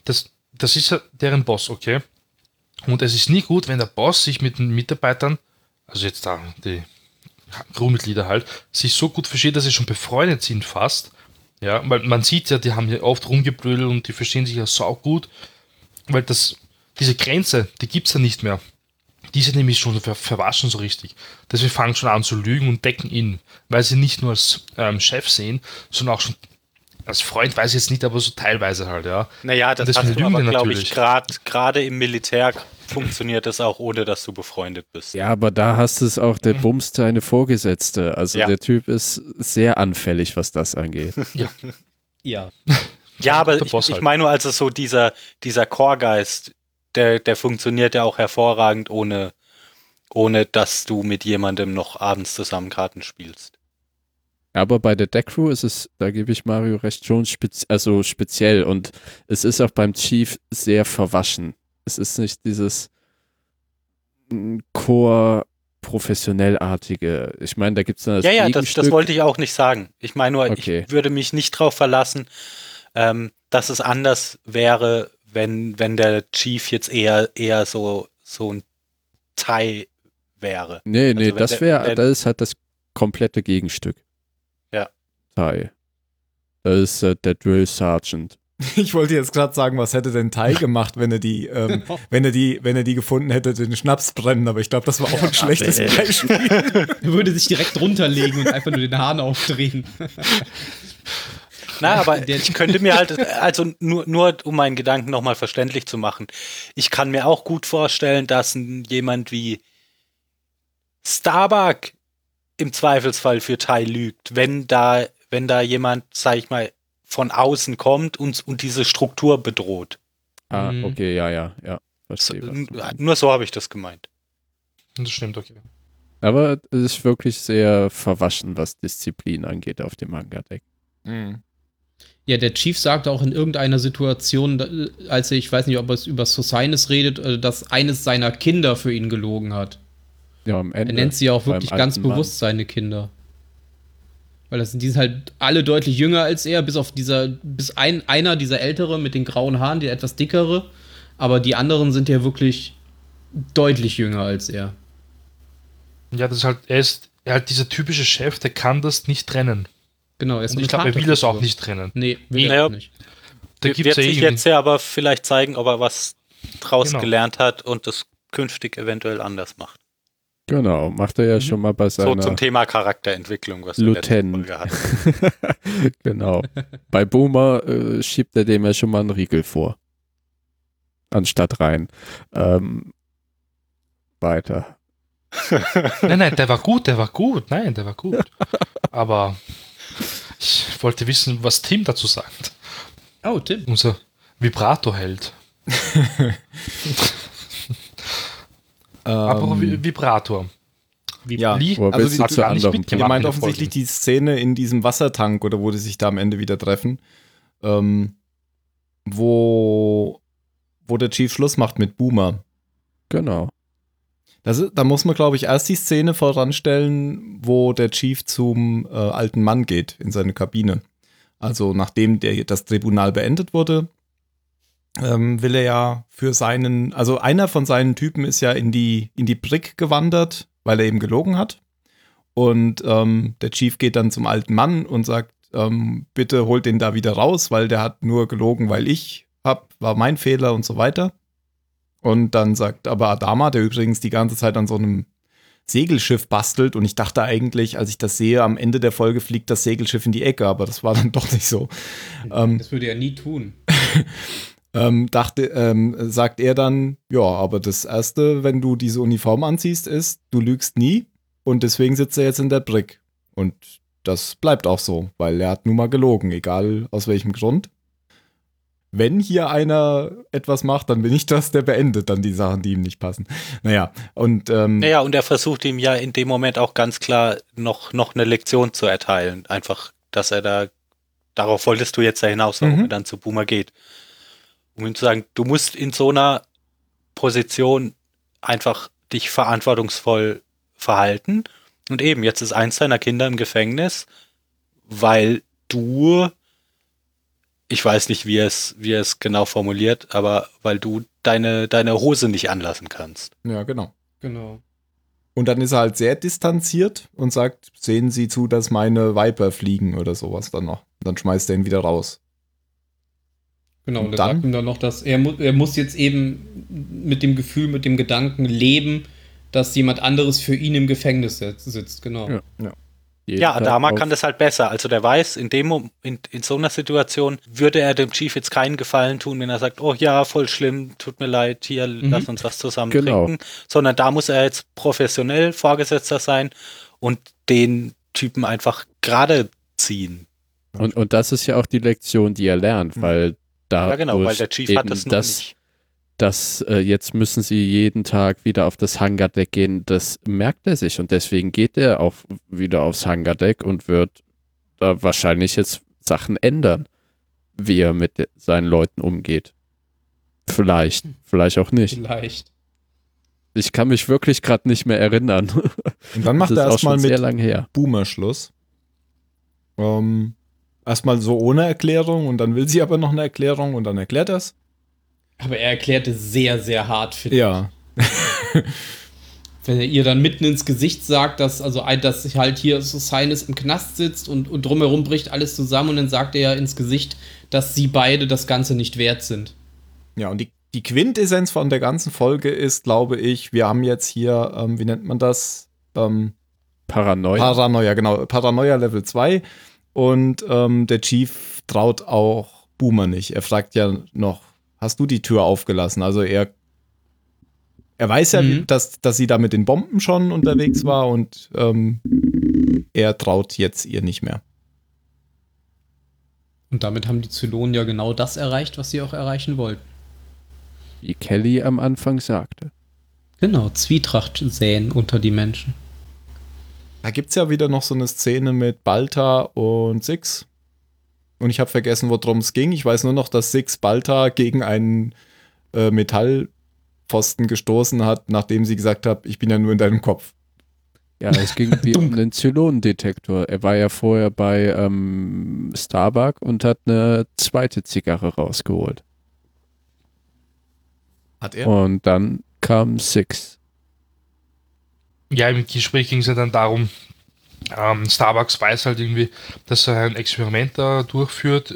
das, das ist ja deren Boss, okay? Und es ist nie gut, wenn der Boss sich mit den Mitarbeitern, also jetzt da die Crewmitglieder halt, sich so gut versteht, dass sie schon befreundet sind fast. Ja, weil man sieht ja, die haben ja oft rumgeblödelt und die verstehen sich ja sau gut, weil das, diese Grenze, die gibt es ja nicht mehr. Die sind nämlich schon ver verwaschen so richtig. Deswegen fangen schon an zu lügen und decken ihn, weil sie nicht nur als ähm, Chef sehen, sondern auch schon als Freund, weiß ich jetzt nicht, aber so teilweise halt, ja. Naja, das Das hast du aber, glaube ich, gerade gerade im Militär funktioniert das auch, ohne dass du befreundet bist. Ja, aber da hast du es auch, der bumst seine Vorgesetzte. Also Ja. der Typ ist sehr anfällig, was das angeht. ja. Ja, aber Der ich, Boss ich halt. meine nur, also so dieser, dieser Chorgeist, der, der funktioniert ja auch hervorragend, ohne, ohne dass du mit jemandem noch abends zusammen Karten spielst. Aber bei der Deck Crew ist es, da gebe ich Mario recht, schon spezi also speziell. Und es ist auch beim Chief sehr verwaschen. Es ist nicht dieses Chor professionellartige. Ich meine, da gibt es dann das ja, ja, das, das wollte ich auch nicht sagen. Ich meine nur, Okay. ich würde mich nicht darauf verlassen, ähm, dass es anders wäre, wenn, wenn der Chief jetzt eher, eher so, so ein Thai wäre. Nee, nee, Also wenn das wäre, das ist halt das komplette Gegenstück. Ja. Thai. Das ist äh, der Drill Sergeant. Ich wollte jetzt gerade sagen, was hätte denn Tai gemacht, wenn er die, ähm, wenn er die, wenn er die gefunden hätte, den Schnaps brennen, aber ich glaube, das war auch ein schlechtes. Beispiel. Er würde sich direkt runterlegen und einfach nur den Hahn aufdrehen. Na, aber ich könnte mir halt, also nur, nur um meinen Gedanken nochmal verständlich zu machen, ich kann mir auch gut vorstellen, dass jemand wie Starbuck im Zweifelsfall für Tai lügt, wenn da, wenn da jemand, sag ich mal, von außen kommt und, und diese Struktur bedroht. Ah, Mhm. okay, ja, ja, ja. So, Verstehe, meinst. nur so habe ich das gemeint. Das stimmt, okay. Aber es ist wirklich sehr verwaschen, was Disziplin angeht auf dem Manga-Deck. Ja, der Chief sagte auch in irgendeiner Situation, als er, ich weiß nicht, ob er es über Sosinus redet, äh, dass eines seiner Kinder für ihn gelogen hat. Ja, am Ende. Er nennt sie auch wirklich ganz Mann. bewusst seine Kinder. Weil das sind, die sind halt alle deutlich jünger als er, bis auf dieser, bis ein, einer, dieser ältere mit den grauen Haaren, der etwas dickere. Aber die anderen sind ja wirklich deutlich jünger als er. Ja, das ist halt, er ist halt dieser typische Chef, der kann das nicht trennen. Genau, er ist Und ich glaube, er will das auch nicht trennen. Nee, will Naja. er nicht. da wird gibt's ja sich irgendwie- jetzt ja aber vielleicht zeigen, ob er was draus Genau. gelernt hat und das künftig eventuell anders macht. Genau, macht er ja schon mal bei So seiner zum Thema Charakterentwicklung, was wir Lieutenant. Folge hatten. genau. Bei Boomer äh, schiebt er dem ja schon mal einen Riegel vor. Anstatt rein. Ähm, weiter. Nein, nein, der war gut, der war gut. Nein, der war gut. Aber ich wollte wissen, was Tim dazu sagt. Oh, Tim. Unser Vibrato-Held. Aber Ähm, Vi- Vibrator. Wie ja, Lie- Wo also du hat gar nicht mitgemacht Ihr meint offensichtlich die Szene in diesem Wassertank oder wo die sich da am Ende wieder treffen, ähm, wo, wo der Chief Schluss macht mit Boomer. Genau. Das ist, da muss man, glaube ich, erst die Szene voranstellen, wo der Chief zum äh, alten Mann geht in seine Kabine. Also nachdem der, das Tribunal beendet wurde, ähm, will er ja für seinen, also einer von seinen Typen ist ja in die, in die Brick gewandert, weil er eben gelogen hat. Und ähm, der Chief geht dann zum alten Mann und sagt, ähm, bitte holt den da wieder raus, weil der hat nur gelogen, weil ich hab, war mein Fehler und so weiter. Und dann sagt aber Adama, der übrigens die ganze Zeit an so einem Segelschiff bastelt und ich dachte eigentlich, als ich das sehe, am Ende der Folge fliegt das Segelschiff in die Ecke, aber das war dann doch nicht so. Ähm, Das würde er nie tun. ähm, dachte, ähm, sagt er dann, ja, aber das Erste, wenn du diese Uniform anziehst, ist, du lügst nie und deswegen sitzt er jetzt in der Brick. Und das bleibt auch so, weil er hat nun mal gelogen, egal aus welchem Grund. Wenn hier einer etwas macht, dann bin ich das, der beendet dann die Sachen, die ihm nicht passen. Naja, und ähm, Naja, und er versucht ihm ja in dem Moment auch ganz klar noch, noch eine Lektion zu erteilen. Einfach, dass er da, darauf wolltest du jetzt ja hinaus, warum Mhm. er dann zu Boomer geht. Um ihm zu sagen, du musst in so einer Position einfach dich verantwortungsvoll verhalten. Und eben, jetzt ist eins deiner Kinder im Gefängnis, weil du, ich weiß nicht, wie er es, wie er es genau formuliert, aber weil du deine, deine Hose nicht anlassen kannst. ja, genau. Genau. Und dann ist er halt sehr distanziert und sagt, sehen Sie zu, dass meine Viper fliegen oder sowas dann noch. Und dann schmeißt er ihn wieder raus. Genau, Und und er dann? sagt ihm dann noch, dass er, mu er muss jetzt eben mit dem Gefühl, mit dem Gedanken leben, dass jemand anderes für ihn im Gefängnis sitzt. Genau. Ja. Ja, Tag Adama kann das halt besser. Also der weiß, in dem in, in so einer Situation würde er dem Chief jetzt keinen Gefallen tun, wenn er sagt, oh ja, voll schlimm, tut mir leid, hier, lass uns was zusammen Genau. trinken. Sondern da muss er jetzt professionell Vorgesetzter sein und den Typen einfach gerade ziehen. Und, und das ist ja auch die Lektion, die er lernt, Mhm. weil da Ja, genau, weil der Chief hat das das, nicht. dass äh, jetzt müssen sie jeden Tag wieder auf das Hangardeck gehen, das merkt er sich und deswegen geht er auch wieder aufs Hangardeck und wird da wahrscheinlich jetzt Sachen ändern, wie er mit seinen Leuten umgeht. Vielleicht, vielleicht auch nicht. Vielleicht. Ich kann mich wirklich gerade nicht mehr erinnern. Und dann macht das er erstmal schon mit sehr lang her. Boomer Schluss. Ähm, erstmal so ohne Erklärung und dann will sie aber noch eine Erklärung und dann erklärt er es. Aber er erklärte sehr, sehr hart, finde Ja. Wenn er ihr dann mitten ins Gesicht sagt, dass also dass sich halt hier so Sinus im Knast sitzt und, und drumherum bricht alles zusammen und dann sagt er ja ins Gesicht, dass sie beide das Ganze nicht wert sind. Ja, und die, die Quintessenz von der ganzen Folge ist, glaube ich, wir haben jetzt hier, ähm, wie nennt man das? Ähm, Paranoia. Paranoia, genau. Paranoia Level 2. Und ähm, der Chief traut auch Boomer nicht. Er fragt ja noch, hast du die Tür aufgelassen? Also er, er weiß ja, Mhm. dass, dass sie da mit den Bomben schon unterwegs war und ähm, er traut jetzt ihr nicht mehr. Und damit haben die Zylonen ja genau das erreicht, was sie auch erreichen wollten. wie Kelly am Anfang sagte. Genau, Zwietracht säen unter die Menschen. Da gibt es ja wieder noch so eine Szene mit Balta und Six. Und ich habe vergessen, worum es ging. Ich weiß nur noch, dass Six Balta gegen einen äh, Metallpfosten gestoßen hat, nachdem sie gesagt hat, ich bin ja nur in deinem Kopf. Ja, es ging wie um den Zylonendetektor. Er war ja vorher bei ähm, Starbuck und hat eine zweite Zigarre rausgeholt. Hat er? Und dann kam Six. Ja, im Gespräch ging es ja dann darum, ähm, Starbucks weiß halt irgendwie, dass er ein Experiment da durchführt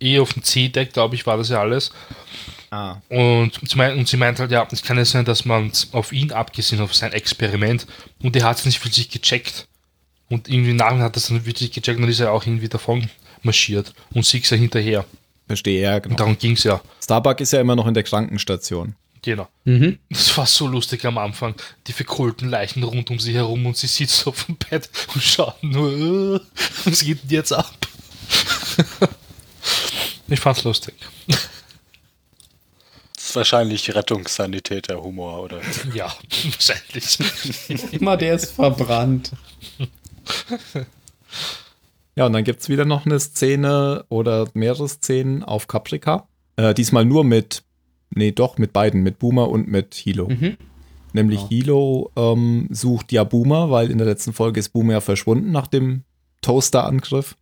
eh auf dem C-Deck, glaube ich, war das ja alles. Ah. Und sie, meint, und sie meint halt, ja, es kann ja sein, dass man auf ihn abgesehen, auf sein Experiment, und er hat es nicht für sich gecheckt. Und irgendwie nachher hat er es dann wirklich gecheckt und dann ist er auch irgendwie davon marschiert und ist ja hinterher. Verstehe, ja, Und genau. darum ging es ja. Starbuck ist ja immer noch in der Krankenstation. Genau. Mhm. Das war so lustig am Anfang. Die verkohlten Leichen rund um sie herum und sie sitzt auf dem Bett und schaut nur, äh, was geht denn jetzt ab? ich fand's lustig. Das ist wahrscheinlich Rettungssanitäter-Humor, oder? Ja, wahrscheinlich. Immer der ist verbrannt. Ja, und dann gibt es wieder noch eine Szene oder mehrere Szenen auf Caprica. Äh, diesmal nur mit, nee, doch, mit beiden, mit Boomer und mit Hilo. Mhm. Nämlich Ja. Hilo ähm, sucht ja Boomer, weil in der letzten Folge ist Boomer ja verschwunden nach dem Toaster-Angriff.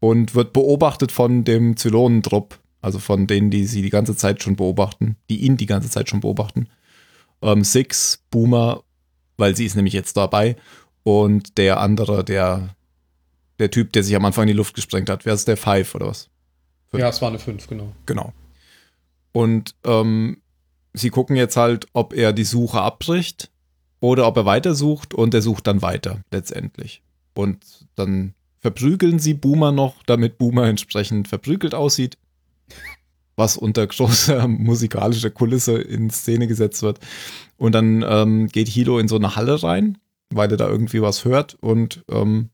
Und wird beobachtet von dem Zylonentrupp, also von denen, die sie die ganze Zeit schon beobachten, die ihn die ganze Zeit schon beobachten. Ähm, Six, Boomer, weil sie ist nämlich jetzt dabei. Und der andere, der, der Typ, der sich am Anfang in die Luft gesprengt hat. Wer ist der Five oder was? Ja, es war eine 5, genau. Genau. Und ähm, sie gucken jetzt halt, ob er die Suche abbricht oder ob er weitersucht und er sucht dann weiter letztendlich. Und dann verprügeln sie Boomer noch, damit Boomer entsprechend verprügelt aussieht. Was unter großer musikalischer Kulisse in Szene gesetzt wird. Und dann ähm, geht Hilo in so eine Halle rein, weil er da irgendwie was hört. Und ähm,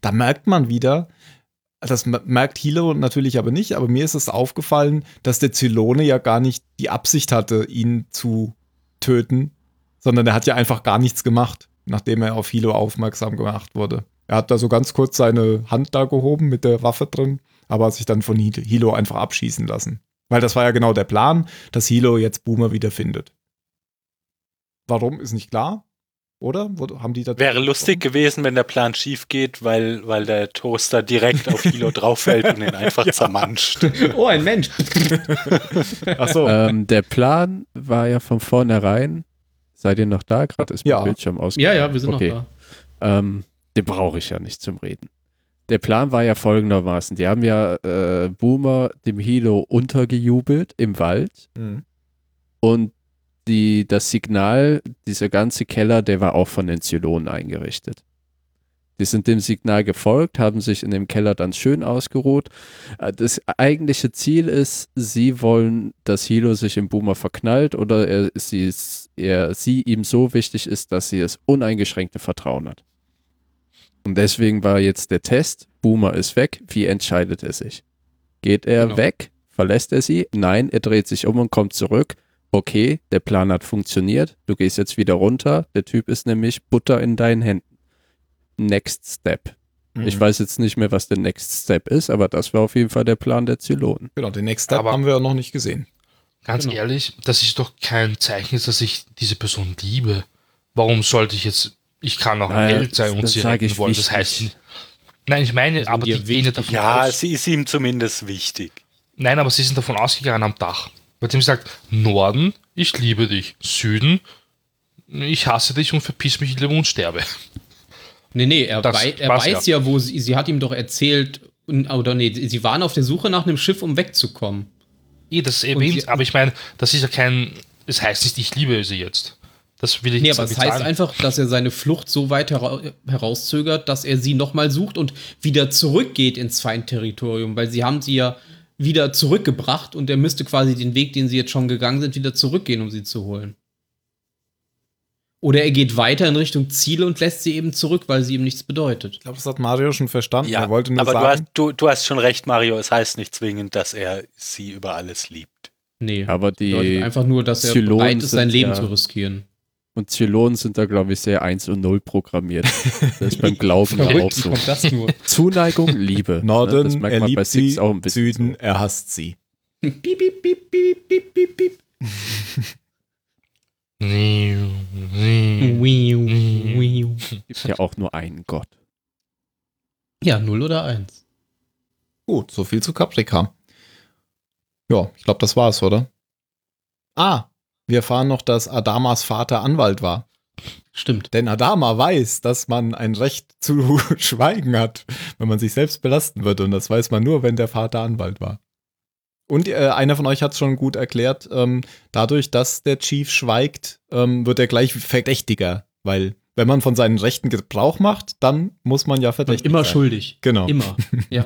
da merkt man wieder, das m- merkt Hilo natürlich aber nicht, aber mir ist es aufgefallen, dass der Zylone ja gar nicht die Absicht hatte, ihn zu töten, sondern er hat ja einfach gar nichts gemacht, nachdem er auf Hilo aufmerksam gemacht wurde. Er hat da so ganz kurz seine Hand da gehoben mit der Waffe drin, aber hat sich dann von Hilo- einfach abschießen lassen. Weil das war ja genau der Plan, dass Hilo jetzt Boomer wieder findet. Warum ist nicht klar, oder? Wo- Haben die da Wäre lustig gewesen, wenn der Plan schief geht, weil, weil der Toaster direkt auf Hilo drauffällt und ihn einfach zermanscht. Oh, ein Mensch. Ach so. Ähm, der Plan war ja von vornherein, seid ihr noch da? Gerade ist mein Ja. Bildschirm aus. Ja, ja, wir sind Okay. noch da. Ähm, den brauche ich ja nicht zum Reden. Der Plan war ja folgendermaßen. Die haben ja äh, Boomer dem Hilo untergejubelt im Wald Mhm. und die, das Signal, dieser ganze Keller, der war auch von den Zylonen eingerichtet. Die sind dem Signal gefolgt, haben sich in dem Keller dann schön ausgeruht. Äh, Das eigentliche Ziel ist, sie wollen, dass Hilo sich im Boomer verknallt oder er, sie, er, sie ihm so wichtig ist, dass sie das uneingeschränkte Vertrauen hat. Und deswegen war jetzt der Test, Boomer ist weg, wie entscheidet er sich? Geht er Genau. weg? Verlässt er sie? Nein, er dreht sich um und kommt zurück. Okay, der Plan hat funktioniert, du gehst jetzt wieder runter, der Typ ist nämlich Butter in deinen Händen. Next Step. Mhm. Ich weiß jetzt nicht mehr, was der Next Step ist, aber das war auf jeden Fall der Plan der Zylonen. Genau, den Next Step Aber- haben wir ja noch nicht gesehen. Ganz Genau. ehrlich, das ist doch kein Zeichen, dass ich diese Person liebe. Warum sollte ich jetzt, ich kann auch ein Naja, Held sein und das sie sag retten ich wollen. Das wichtig. heißt, nicht- nein, ich meine, aber die davon Ja, aus. sie ist ihm zumindest wichtig. Nein, aber sie sind davon ausgegangen am Dach. Bei dem sagt, Norden, ich liebe dich. Süden, ich hasse dich und verpiss mich lieber und sterbe. Nee, nee, er, Das wei er weiß ja. wo sie, sie hat ihm doch erzählt, oder nee, sie waren auf der Suche nach einem Schiff, um wegzukommen. Eh, das erwähnt, sie- aber ich meine, das ist ja kein, es heißt nicht, ich liebe sie jetzt. Das will ich Nee, jetzt aber es heißt sagen. einfach, dass er seine Flucht so weit hera herauszögert, dass er sie nochmal sucht und wieder zurückgeht ins Feindterritorium, weil sie haben sie ja wieder zurückgebracht und er müsste quasi den Weg, den sie jetzt schon gegangen sind, wieder zurückgehen, um sie zu holen. Oder er geht weiter in Richtung Ziele und lässt sie eben zurück, weil sie ihm nichts bedeutet. Ich glaube, das hat Mario schon verstanden. Ja, er wollte nur aber du sagen, hast, du, du hast schon recht, Mario. Es heißt nicht zwingend, dass er sie über alles liebt. Nee, Aber bedeutet die einfach nur, dass er Zylonen bereit ist, sein sind Leben ja- zu riskieren. Und Zylonen sind da, glaube ich, sehr 1 und 0 programmiert. Das ist beim Glauben ja auch so. das nur? Zuneigung, Liebe. Ne? Das Norden, merkt er man bei Six sie, auch ein bisschen Süden, so. er hasst sie. piep, piep, piep, piep, piep, piep, piep. Gibt ja auch nur einen Gott. Ja, 0 oder 1. Gut, so viel zu Caprica. Ja, ich glaube, das war's, oder? Ah, wir erfahren noch, dass Adamas Vater Anwalt war. Stimmt. Denn Adama weiß, dass man ein Recht zu schweigen hat, wenn man sich selbst belasten würde. Und das weiß man nur, wenn der Vater Anwalt war. Und äh, einer von euch hat es schon gut erklärt, ähm, dadurch, dass der Chief schweigt, ähm, wird er gleich verdächtiger. Weil, wenn man von seinen Rechten Gebrauch macht, dann muss man ja verdächtig Immer sein. schuldig. Genau. Immer. Ja.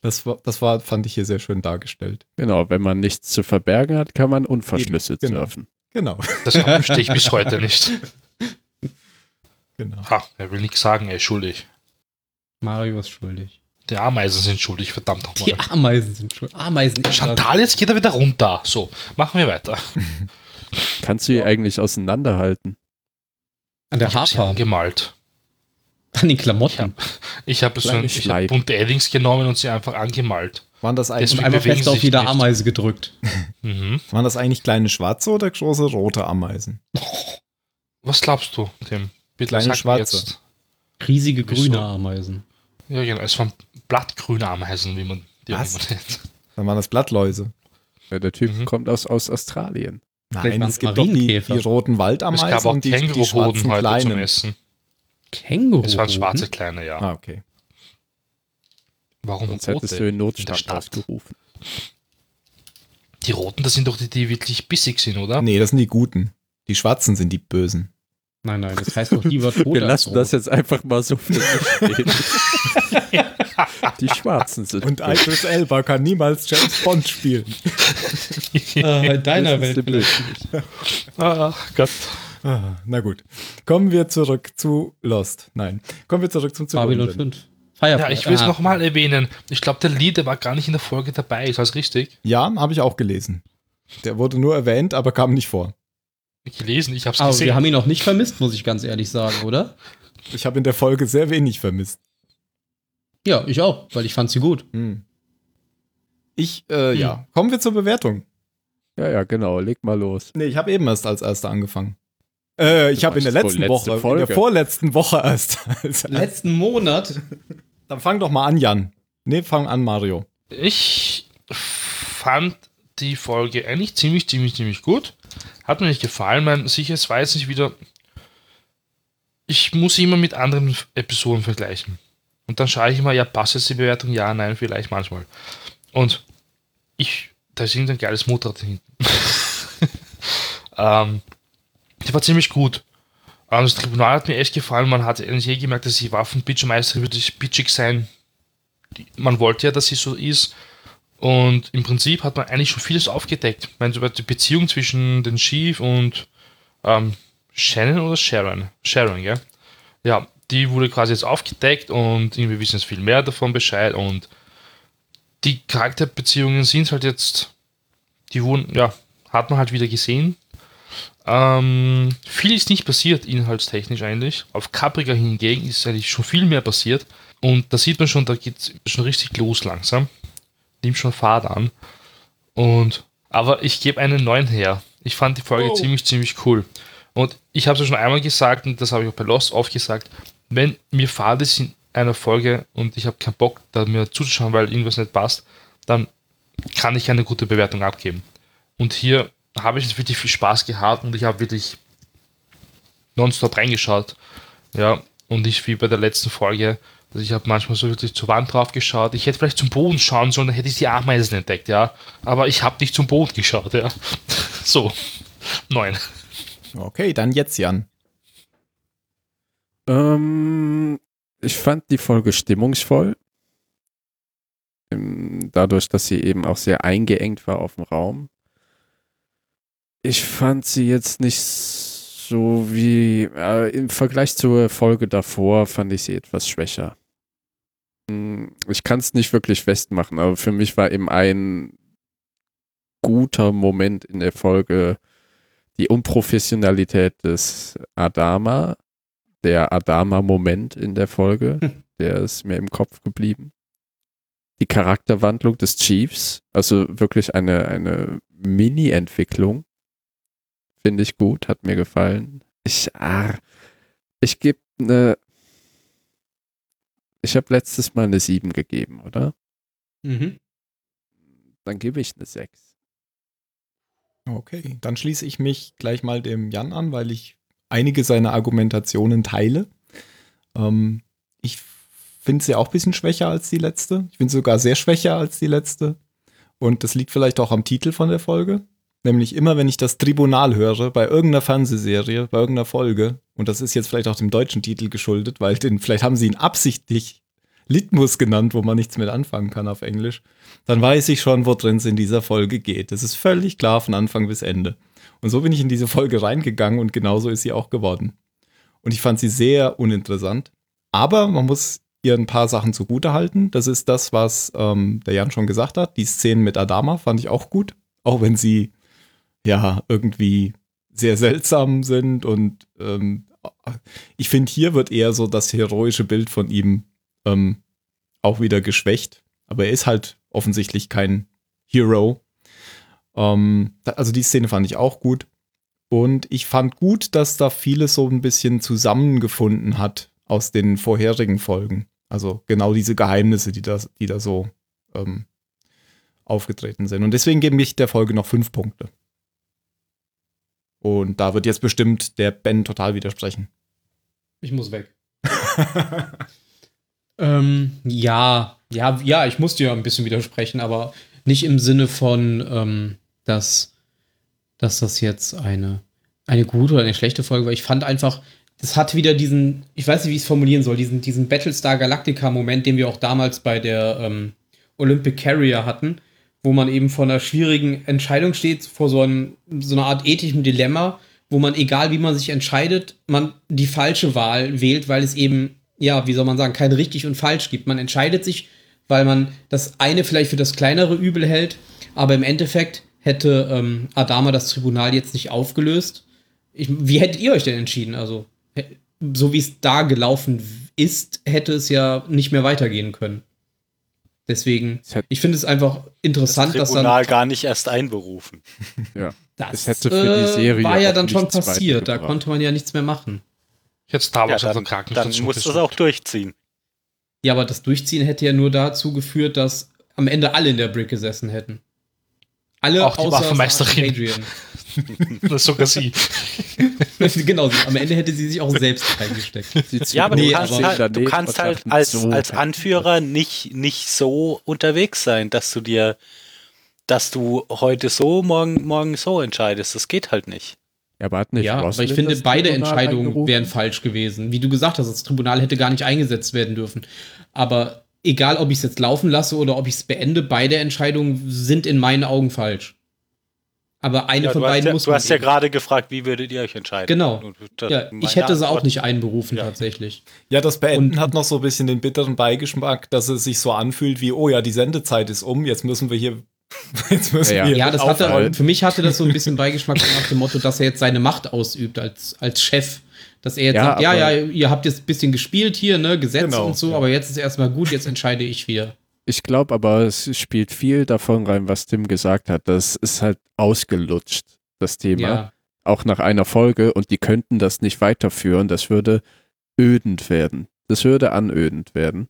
Das war, das war, fand ich hier sehr schön dargestellt. Genau, wenn man nichts zu verbergen hat, kann man unverschlüsselt Eben, genau. surfen. Genau. Das verstehe ich bis heute nicht. genau. Ha, er will nichts sagen, er ist schuldig. Mario ist schuldig. Die Ameisen sind schuldig, verdammt Die nochmal. Ameisen sind schuldig. Ameisen. Chantal, jetzt geht er wieder runter. So, machen wir weiter. Kannst du die eigentlich auseinanderhalten? An der Haarfarbe. angemalt. An den Klamotten. Ich habe so Kleine ich hab bunte Eddings genommen und sie einfach angemalt. Waren das eigentlich, Deswegen bewegen fest auf jede nicht. Ameise gedrückt. Mhm. waren das eigentlich kleine schwarze oder große rote Ameisen? Was glaubst du, Tim? Bitte Kleine schwarze. Jetzt. Riesige Wieso? grüne Ameisen. Ja, genau. Es waren blattgrüne Ameisen, wie man die Was? nennt. Dann waren das Blattläuse. Ja, der Typ Mhm. kommt aus, aus Australien. Nein, es gibt doch die, die roten Es Waldameisen gab auch und die, die schwarzen heute zum kleinen. Essen. Känguru. Es waren schwarze kleine, ja. Ah, okay. Warum Sonst rote? hättest du in Notstand ausgerufen. Die roten, das sind doch die, die wirklich bissig sind, oder? Nee, das sind die Guten. Die Schwarzen sind die Bösen. Nein, nein, das heißt doch lieber tot Wir lassen das jetzt einfach mal so für sich stehen. Die Schwarzen sind. Und Idris Elba kann niemals James Bond spielen. Äh, in deiner Welt vielleicht. Ach Gott. Ah, na gut. Kommen wir zurück zu Lost. Nein. Kommen wir zurück zum Babylon Zugrunde. 5. Firefly. Ja, ich will es Ah, nochmal erwähnen. Ich glaube, der Lied, der war gar nicht in der Folge dabei. Ist das richtig? Ja, habe ich auch gelesen. Der wurde nur erwähnt, aber kam nicht vor. Gelesen, ich habe es Aber gesehen. wir haben ihn auch nicht vermisst, muss ich ganz ehrlich sagen, oder? Ich habe in der Folge sehr wenig vermisst. Ja, ich auch, weil ich fand sie gut. Hm. Ich, äh, Hm. ja. Kommen wir zur Bewertung. Ja, ja, genau. Leg mal los. Nee, ich habe eben erst als erster angefangen. Äh, ich habe in der letzten vorletzte Woche, in Folge. der vorletzten Woche erst. Letzten Monat. Dann fang doch mal an, Jan. Nee, fang an, Mario. Ich fand die Folge eigentlich ziemlich, ziemlich, ziemlich gut. Hat mir nicht gefallen. Man, sicher, es war jetzt nicht wieder. Ich muss sie immer mit anderen Episoden vergleichen. Und dann schaue ich immer, ja, passt jetzt die Bewertung? Ja, nein, vielleicht manchmal. Und ich, da ist irgendein geiles Motorrad hinten. ähm, die war ziemlich gut. Ähm, das Tribunal hat mir echt gefallen. Man hat eigentlich gemerkt, dass die Waffenbitchermeisterin wirklich bitchig sein. Man wollte ja, dass sie so ist. Und im Prinzip hat man eigentlich schon vieles aufgedeckt. Ich meine, über die Beziehung zwischen den Chief und ähm, Shannon oder Sharon? Sharon, gell? Ja, die wurde quasi jetzt aufgedeckt und wir wissen jetzt viel mehr davon Bescheid. Und die Charakterbeziehungen sind halt jetzt, die wurden, ja, hat man halt wieder gesehen. Ähm, viel ist nicht passiert, inhaltstechnisch eigentlich. Auf Caprica hingegen ist eigentlich schon viel mehr passiert. Und da sieht man schon, da geht es schon richtig los langsam. Nimmt schon Fahrt an. Und, aber ich gebe einen neuen her. Ich fand die Folge ziemlich, ziemlich cool. Und ich habe es ja schon einmal gesagt, und das habe ich auch bei Lost oft gesagt, wenn mir Fahrt ist in einer Folge und ich habe keinen Bock, da mir zuzuschauen, weil irgendwas nicht passt, dann kann ich eine gute Bewertung abgeben. Und hier habe ich wirklich viel Spaß gehabt und ich habe wirklich nonstop reingeschaut. Ja, und nicht wie bei der letzten Folge. Also ich habe manchmal so wirklich zur Wand drauf geschaut. Ich hätte vielleicht zum Boden schauen sollen, dann hätte ich die Ameisen entdeckt, ja. Aber ich habe nicht zum Boden geschaut, ja. So, neun. Okay, dann jetzt, Jan. Ähm, ich fand die Folge stimmungsvoll. Ähm, Dadurch, dass sie eben auch sehr eingeengt war auf dem Raum. Ich fand sie jetzt nicht so wie äh, im Vergleich zur Folge davor fand ich sie etwas schwächer. Hm, Ich kann es nicht wirklich festmachen, aber für mich war eben ein guter Moment in der Folge die Unprofessionalität des Adama, der Adama-Moment in der Folge, der ist mir im Kopf geblieben. Die Charakterwandlung des Chiefs, also wirklich eine, eine Mini-Entwicklung, finde ich gut, hat mir gefallen. Ich, ah, ich gebe eine, ich habe letztes Mal eine 7 gegeben, oder? Mhm. Dann gebe ich eine 6. Okay, dann schließe ich mich gleich mal dem Jan an, weil ich einige seiner Argumentationen teile. Ähm, ich finde sie auch ein bisschen schwächer als die letzte. Ich finde sogar sehr schwächer als die letzte. Und das liegt vielleicht auch am Titel von der Folge. Nämlich immer, wenn ich das Tribunal höre, bei irgendeiner Fernsehserie, bei irgendeiner Folge, und das ist jetzt vielleicht auch dem deutschen Titel geschuldet, weil den, vielleicht haben sie ihn absichtlich Litmus genannt, wo man nichts mit anfangen kann auf Englisch, dann weiß ich schon, worin es in dieser Folge geht. Das ist völlig klar von Anfang bis Ende. Und so bin ich in diese Folge reingegangen und genauso ist sie auch geworden. Und ich fand sie sehr uninteressant. Aber man muss ihr ein paar Sachen zugute halten. Das ist das, was ähm, der Jan schon gesagt hat. Die Szenen mit Adama fand ich auch gut. Auch wenn sie ja irgendwie sehr seltsam sind. Und ähm, ich finde, hier wird eher so das heroische Bild von ihm ähm, auch wieder geschwächt. Aber er ist halt offensichtlich kein Hero. Ähm, also die Szene fand ich auch gut. Und ich fand gut, dass da vieles so ein bisschen zusammengefunden hat aus den vorherigen Folgen. Also genau diese Geheimnisse, die da, die da so ähm, aufgetreten sind. Und deswegen gebe ich der Folge noch fünf Punkte. Und da wird jetzt bestimmt der Ben total widersprechen. Ich muss weg. ähm, ja, ja, ja, ich muss dir ein bisschen widersprechen, aber nicht im Sinne von, ähm, dass, dass das jetzt eine, eine gute oder eine schlechte Folge war. Ich fand einfach, das hat wieder diesen, ich weiß nicht, wie ich es formulieren soll, diesen, diesen Battlestar Galactica-Moment, den wir auch damals bei der ähm, Olympic Carrier hatten, wo man eben vor einer schwierigen Entscheidung steht, vor so, einem, so einer Art ethischem Dilemma, wo man, egal wie man sich entscheidet, man die falsche Wahl wählt, weil es eben, ja, wie soll man sagen, kein richtig und falsch gibt. Man entscheidet sich, weil man das eine vielleicht für das kleinere Übel hält, aber im Endeffekt hätte ähm, Adama das Tribunal jetzt nicht aufgelöst. Ich, wie hättet ihr euch denn entschieden? Also, so wie es da gelaufen ist, hätte es ja nicht mehr weitergehen können. Deswegen, ich finde es einfach interessant, das Tribunal dass dann gar nicht erst einberufen. Ja. Das, das hätte für die äh, Serie war ja dann schon passiert, da konnte man ja nichts mehr machen. Jetzt damals ja, dann, dann muss das auch durchziehen. Ja, aber das Durchziehen hätte ja nur dazu geführt, dass am Ende alle in der Brick gesessen hätten. Alle auch die außer Waffenmeisterin. Adrian. das ist sogar sie. genau, am Ende hätte sie sich auch selbst reingesteckt. Ja, aber nee, du kannst aber halt, du kannst halt als, so als Anführer nicht, nicht so unterwegs sein, dass du dir, dass du heute so, morgen, morgen so entscheidest. Das geht halt nicht. Ja, aber, hat nicht ja, aber ich finde, beide Entscheidungen wären falsch gewesen. Wie du gesagt hast, das Tribunal hätte gar nicht eingesetzt werden dürfen. Aber egal, ob ich es jetzt laufen lasse oder ob ich es beende, beide Entscheidungen sind in meinen Augen falsch. Aber eine ja, von beiden ja, muss Du hast ja gerade gefragt, wie würdet ihr euch entscheiden? Genau. Ja, ich hätte sie auch nicht einberufen, ja. tatsächlich. Ja, das Beenden Und, hat noch so ein bisschen den bitteren Beigeschmack, dass es sich so anfühlt wie, oh ja, die Sendezeit ist um, jetzt müssen wir hier. Jetzt müssen ja, wir ja das hatte, für mich hatte das so ein bisschen Beigeschmack nach dem Motto, dass er jetzt seine Macht ausübt als, als Chef. Dass er jetzt ja, sagt, ja, ja, ihr habt jetzt ein bisschen gespielt hier, ne, Gesetze genau, und so, aber jetzt ist erstmal gut, jetzt entscheide ich wieder. Ich glaube aber, es spielt viel davon rein, was Tim gesagt hat. Das ist halt ausgelutscht, das Thema. Ja. Auch nach einer Folge und die könnten das nicht weiterführen. Das würde ödend werden. Das würde anödend werden.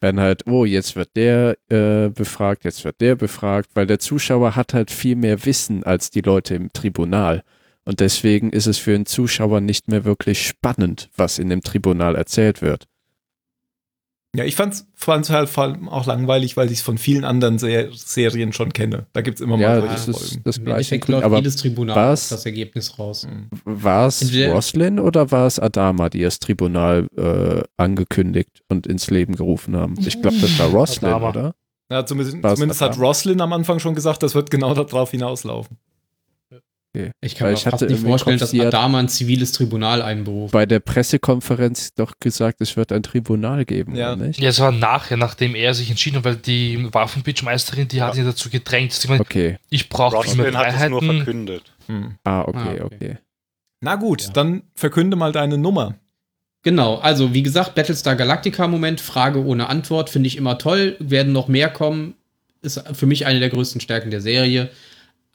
Wenn halt, oh, jetzt wird der äh, befragt, jetzt wird der befragt, weil der Zuschauer hat halt viel mehr Wissen als die Leute im Tribunal. Und deswegen ist es für den Zuschauer nicht mehr wirklich spannend, was in dem Tribunal erzählt wird. Ja, ich fand's, fand's halt vor allem auch langweilig, weil ich es von vielen anderen Ser Serien schon kenne. Da gibt es immer ja, mal das solche Folgen. Das gleiche Grund, aber jedes Tribunal war's, das Ergebnis raus. War es Roslin oder war es Adama, die das Tribunal äh, angekündigt und ins Leben gerufen haben? Ich glaube, das war Roslin, Adama. oder? Ja, zumindest, zumindest hat Roslin am Anfang schon gesagt, das wird genau darauf hinauslaufen. Okay. Ich kann Weil mir ich fast nicht vorstellen, Kopf, dass Adama ein ziviles Tribunal einberuft. Bei der Pressekonferenz doch gesagt, es wird ein Tribunal geben, ja. nicht? Ja, es war nachher, nachdem er sich entschieden hat, weil die Waffenbitchmeisterin, die ja. hat ihn dazu gedrängt. Sie meint, okay. Ich brauche mehr Freiheiten. hat es nur verkündet. Hm. Ah, okay, ah, okay, okay. Na gut, ja. dann verkünde mal deine Nummer. Genau, also wie gesagt, Battlestar Galactica Moment, Frage ohne Antwort, finde ich immer toll, werden noch mehr kommen, ist für mich eine der größten Stärken der Serie.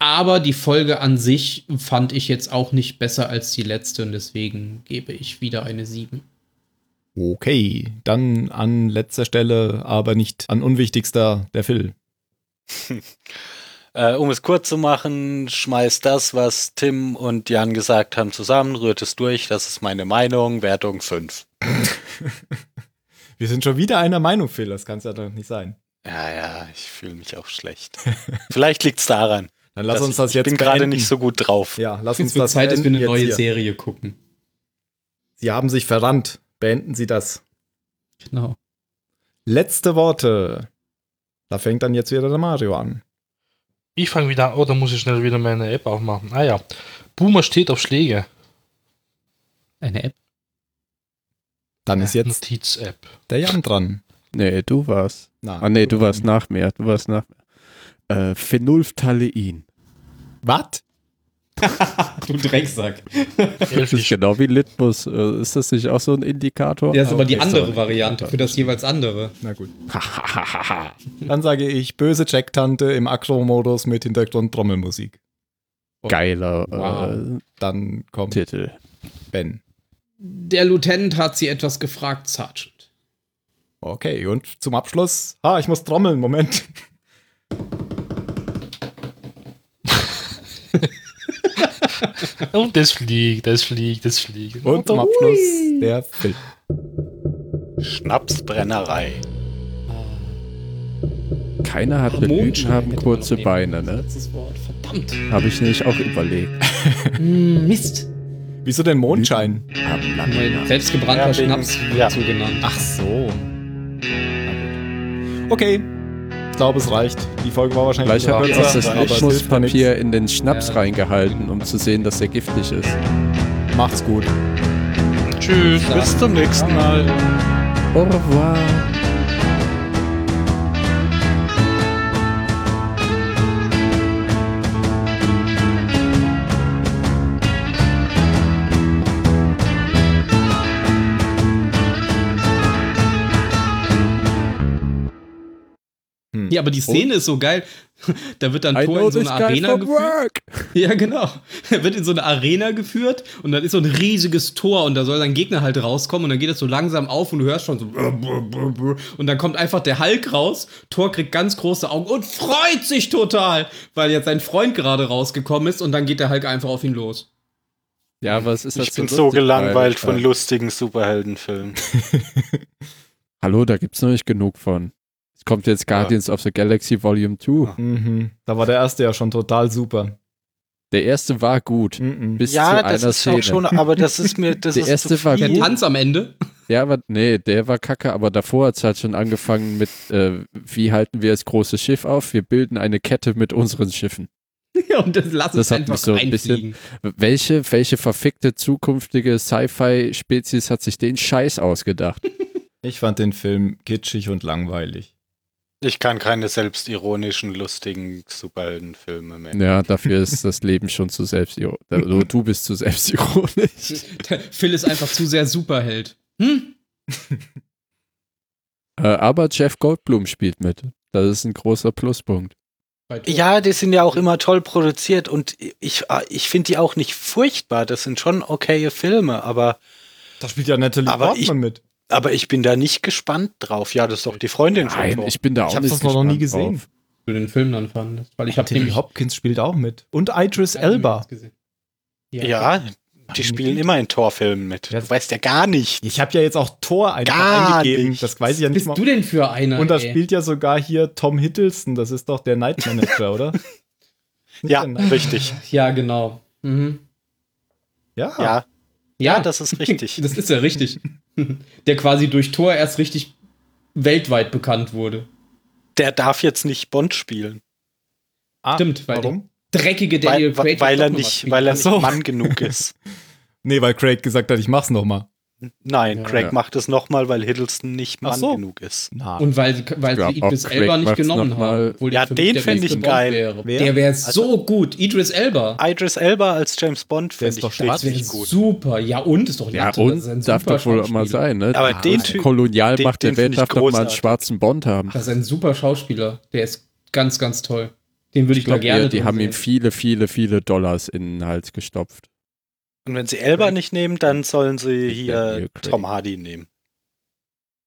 Aber die Folge an sich fand ich jetzt auch nicht besser als die letzte und deswegen gebe ich wieder eine 7. Okay, dann an letzter Stelle, aber nicht an unwichtigster, der Phil. Äh, um es kurz zu machen, schmeißt das, was Tim und Jan gesagt haben, zusammen, rührt es durch. Das ist meine Meinung. Wertung 5. Wir sind schon wieder einer Meinung, Phil. Das kann es ja doch nicht sein. Ja, ja, ich fühle mich auch schlecht. Vielleicht liegt es daran. Dann lass dass uns das ich, jetzt Ich bin gerade nicht so gut drauf. Ja, lass uns das Zeit, dass wir eine neue jetzt hier. Serie gucken. Sie haben sich verrannt. Beenden Sie das. Genau. Letzte Worte. Da fängt dann jetzt wieder der Mario an. Ich fange wieder an. Oh, da muss ich schnell wieder meine App aufmachen. Ah ja. Boomer steht auf Schläge. Eine App. Dann ist jetzt Notiz-App. der Jan dran. Nee, du warst. Na, Ah, nee, du warst nach mir. Du warst nach mir. Äh, Phenolphthalein. Was? Du Drecksack. Das ist genau wie Litmus. Äh, Ist das nicht auch so ein Indikator? Ja, ist aber die andere. Variante für das jeweils andere. Na gut. Dann sage ich böse Checktante im Akro-Modus mit Hintergrund Trommelmusik. Geiler Wow. äh, Dann kommt Titel. Ben. Der Lieutenant hat sie etwas gefragt, Sergeant. Okay, und zum Abschluss. Ah, ich muss trommeln. Moment. Und das fliegt, das fliegt, das fliegt. Und zum Abschluss der Film. Schnapsbrennerei. Keiner hat Blüten, haben kurze Beine, ne? Verdammt. Habe ich nicht auch überlegt. Hm, Mist. Wieso denn Mondschein? Selbstgebrannter Schnaps wird ja. so genannt. Ach so. Na gut. Okay. Ich glaube, es reicht. Die Folge war wahrscheinlich Vielleicht habe ich das Litmuspapier in den Schnaps Ja. reingehalten, um zu sehen, dass er giftig ist. Macht's gut. Tschüss, bis zum nächsten Mal. Au revoir. Ja, aber die Szene ist so geil. Da wird dann I Thor in so eine Arena geführt. Ja, genau. Er wird in so eine Arena geführt und dann ist so ein riesiges Tor und da soll sein Gegner halt rauskommen und dann geht es so langsam auf und du hörst schon so und dann kommt einfach der Hulk raus. Thor kriegt ganz große Augen und freut sich total, weil jetzt sein Freund gerade rausgekommen ist und dann geht der Hulk einfach auf ihn los. Ja, was ist das Ich bin so lustig, gelangweilt weil, von äh, lustigen Superheldenfilmen. Hallo, da gibt's noch nicht genug von. Es kommt jetzt Guardians of the Galaxy Volume 2. Mhm. Da war der erste ja schon total super. Der erste war gut. Mhm. Bis ja, zu das einer ist Szene. auch schon, aber das ist mir, das Der ist erste zu war Der. Tanz am Ende. Der war, nee, der war kacke, aber davor hat's halt schon angefangen mit, äh, wie halten wir das große Schiff auf? Wir bilden eine Kette mit unseren Schiffen. Ja, und das lass Das uns hat einfach mich so ein bisschen-. Welche, welche verfickte zukünftige Sci-Fi-Spezies hat sich den Scheiß ausgedacht? Ich fand den Film kitschig und langweilig. Ich kann keine selbstironischen, lustigen Superheldenfilme mehr. Ja, dafür ist das Leben schon zu selbstironisch. Du, du bist zu selbstironisch. Phil ist einfach zu sehr Superheld. Hm? Äh, aber Jeff Goldblum spielt mit. Das ist ein großer Pluspunkt. Ja, die sind ja auch immer toll produziert und ich, ich finde die auch nicht furchtbar. Das sind schon okaye Filme, aber, Da spielt ja Natalie Aber Portman mit. Aber ich bin da nicht gespannt drauf. Ja, das ist doch die Freundin von Nein, Thor. ich bin da Ich auch hab nicht das noch nie gespannt gesehen. drauf. du den Film dann fandest. Weil ich habe Timmy Hopkins spielt auch mit. Und Idris Elba. gesehen. Ja, die spielen immer in Torfilmen mit. Ja. Du weißt ja gar nicht. Ich habe ja jetzt auch Tor einfach Gar eingegeben. nicht. Das weiß ich ja Was nicht bist mal. du denn für einer? Und da spielt ja sogar hier Tom Hiddleston. Das ist doch der Night Manager, oder? Nicht Ja, richtig. Ja, genau. Mhm. Ja. Ja, Ja, ja, das ist richtig. Das ist ja richtig. Der quasi durch Tor erst richtig weltweit bekannt wurde. Der darf jetzt nicht Bond spielen, Ah, Stimmt, weil warum? Dreckige Daniel weil, Craig. weil doch er noch mal nicht, weil er Ach so. nicht Mann genug ist. Nee, weil Craig gesagt hat, ich mach's nochmal. Nein, Ja. Craig Ja. macht es nochmal, weil Hiddleston nicht Mann so. genug ist. Na, Und weil, weil glaub, sie Idris Elba nicht genommen haben. obwohl Ja, den der fänd nächste ich Bond geil. Wäre. Der wäre Also- so gut. Idris Elba. Idris Elba als James Bond finde ist ich doch schwarz. Das wäre richtig gut. super. Ja, und ist doch Ja, Latte, und das darf doch wohl auch mal sein, ne? Aber Ah, den Typ- Kolonialmacht den- der Welt darf doch mal einen schwarzen Bond haben. Das ist ein super Schauspieler. Der ist ganz, ganz toll. Den würde ich, Ich glaube, mal gerne. die haben ihm viele, viele, viele Dollars in den Hals gestopft. Und wenn sie Elba nicht nehmen, dann sollen sie hier. Tom Hardy nehmen.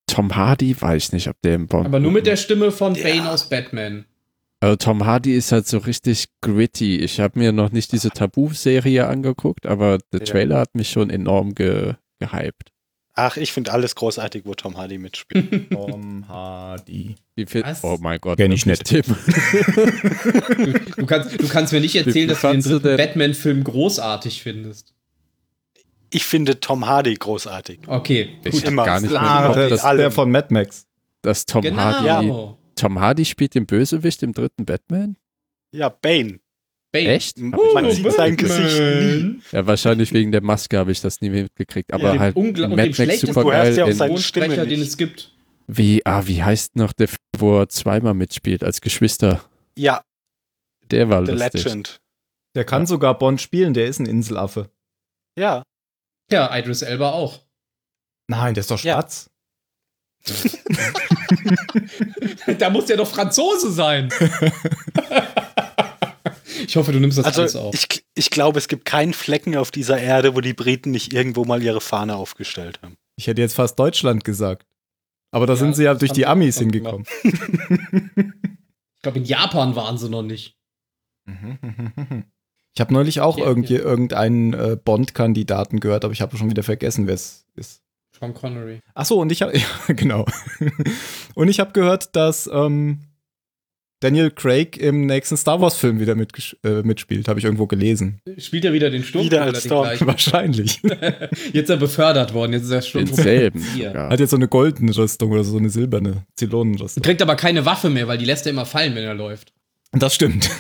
Tom Hardy weiß nicht, ob der im Bond. Aber nur mit der Stimme von Ja. Bane aus Batman. Also Tom Hardy ist halt so richtig gritty. Ich habe mir noch nicht diese Tabu-Serie angeguckt, aber der Ja. Trailer hat mich schon enorm ge gehypt. Ach, ich finde alles großartig, wo Tom Hardy mitspielt. Tom Hardy. Wie viel, Was? oh mein Gott. Kenn ich nicht. Tim. Du kannst, du kannst mir nicht erzählen, dass du den dritten Batman-Film großartig findest. Ich finde Tom Hardy großartig. Okay, Ich gut. immer. gar nicht mehr das- das der von Mad Max. dass Tom Genau. Hardy. Tom Hardy spielt den Bösewicht im dritten Batman? Ja, Bane. Bane. Echt? Ich Man sieht sein Batman. Gesicht nie. Ja, wahrscheinlich wegen der Maske habe ich das nie mitgekriegt. Aber dem halt Ungla- Mad Max schlechtesten- Du ja auch supergeil. seine in- Stimme den es gibt. Wie, ah, wie heißt noch der, Film, wo er zweimal mitspielt als Geschwister? Ja, Der war The lustig. Legend. Der kann sogar Bond spielen, der ist ein Inselaffe. Ja. Ja, Idris Elba auch. Nein, der ist doch Ja. schwarz. da muss der doch Franzose sein. ich hoffe, du nimmst das alles Also auf. ich, ich glaube, es gibt keinen Flecken auf dieser Erde, wo die Briten nicht irgendwo mal ihre Fahne aufgestellt haben. Ich hätte jetzt fast Deutschland gesagt. Aber da Ja, sind sie ja durch die Amis hingekommen. Ich glaube, in Japan waren sie noch nicht. Ich habe neulich auch Ja, irgendwie ja. irgendeinen äh, Bond-Kandidaten gehört, aber ich habe schon wieder vergessen, wer es ist. Sean Connery. Ach so, und ich habe, ja, genau. und ich habe gehört, dass ähm, Daniel Craig im nächsten Star Wars-Film wieder mitgesch- äh, mitspielt, habe ich irgendwo gelesen. Spielt er wieder den Sturm? Wieder als Storm. Wahrscheinlich. Jetzt ist er befördert worden. Jetzt ist er Sturm. Denselben. Hat jetzt so eine goldene Rüstung oder so eine silberne Zylonenrüstung. Kriegt aber keine Waffe mehr, weil die lässt er immer fallen, wenn er läuft. Das stimmt.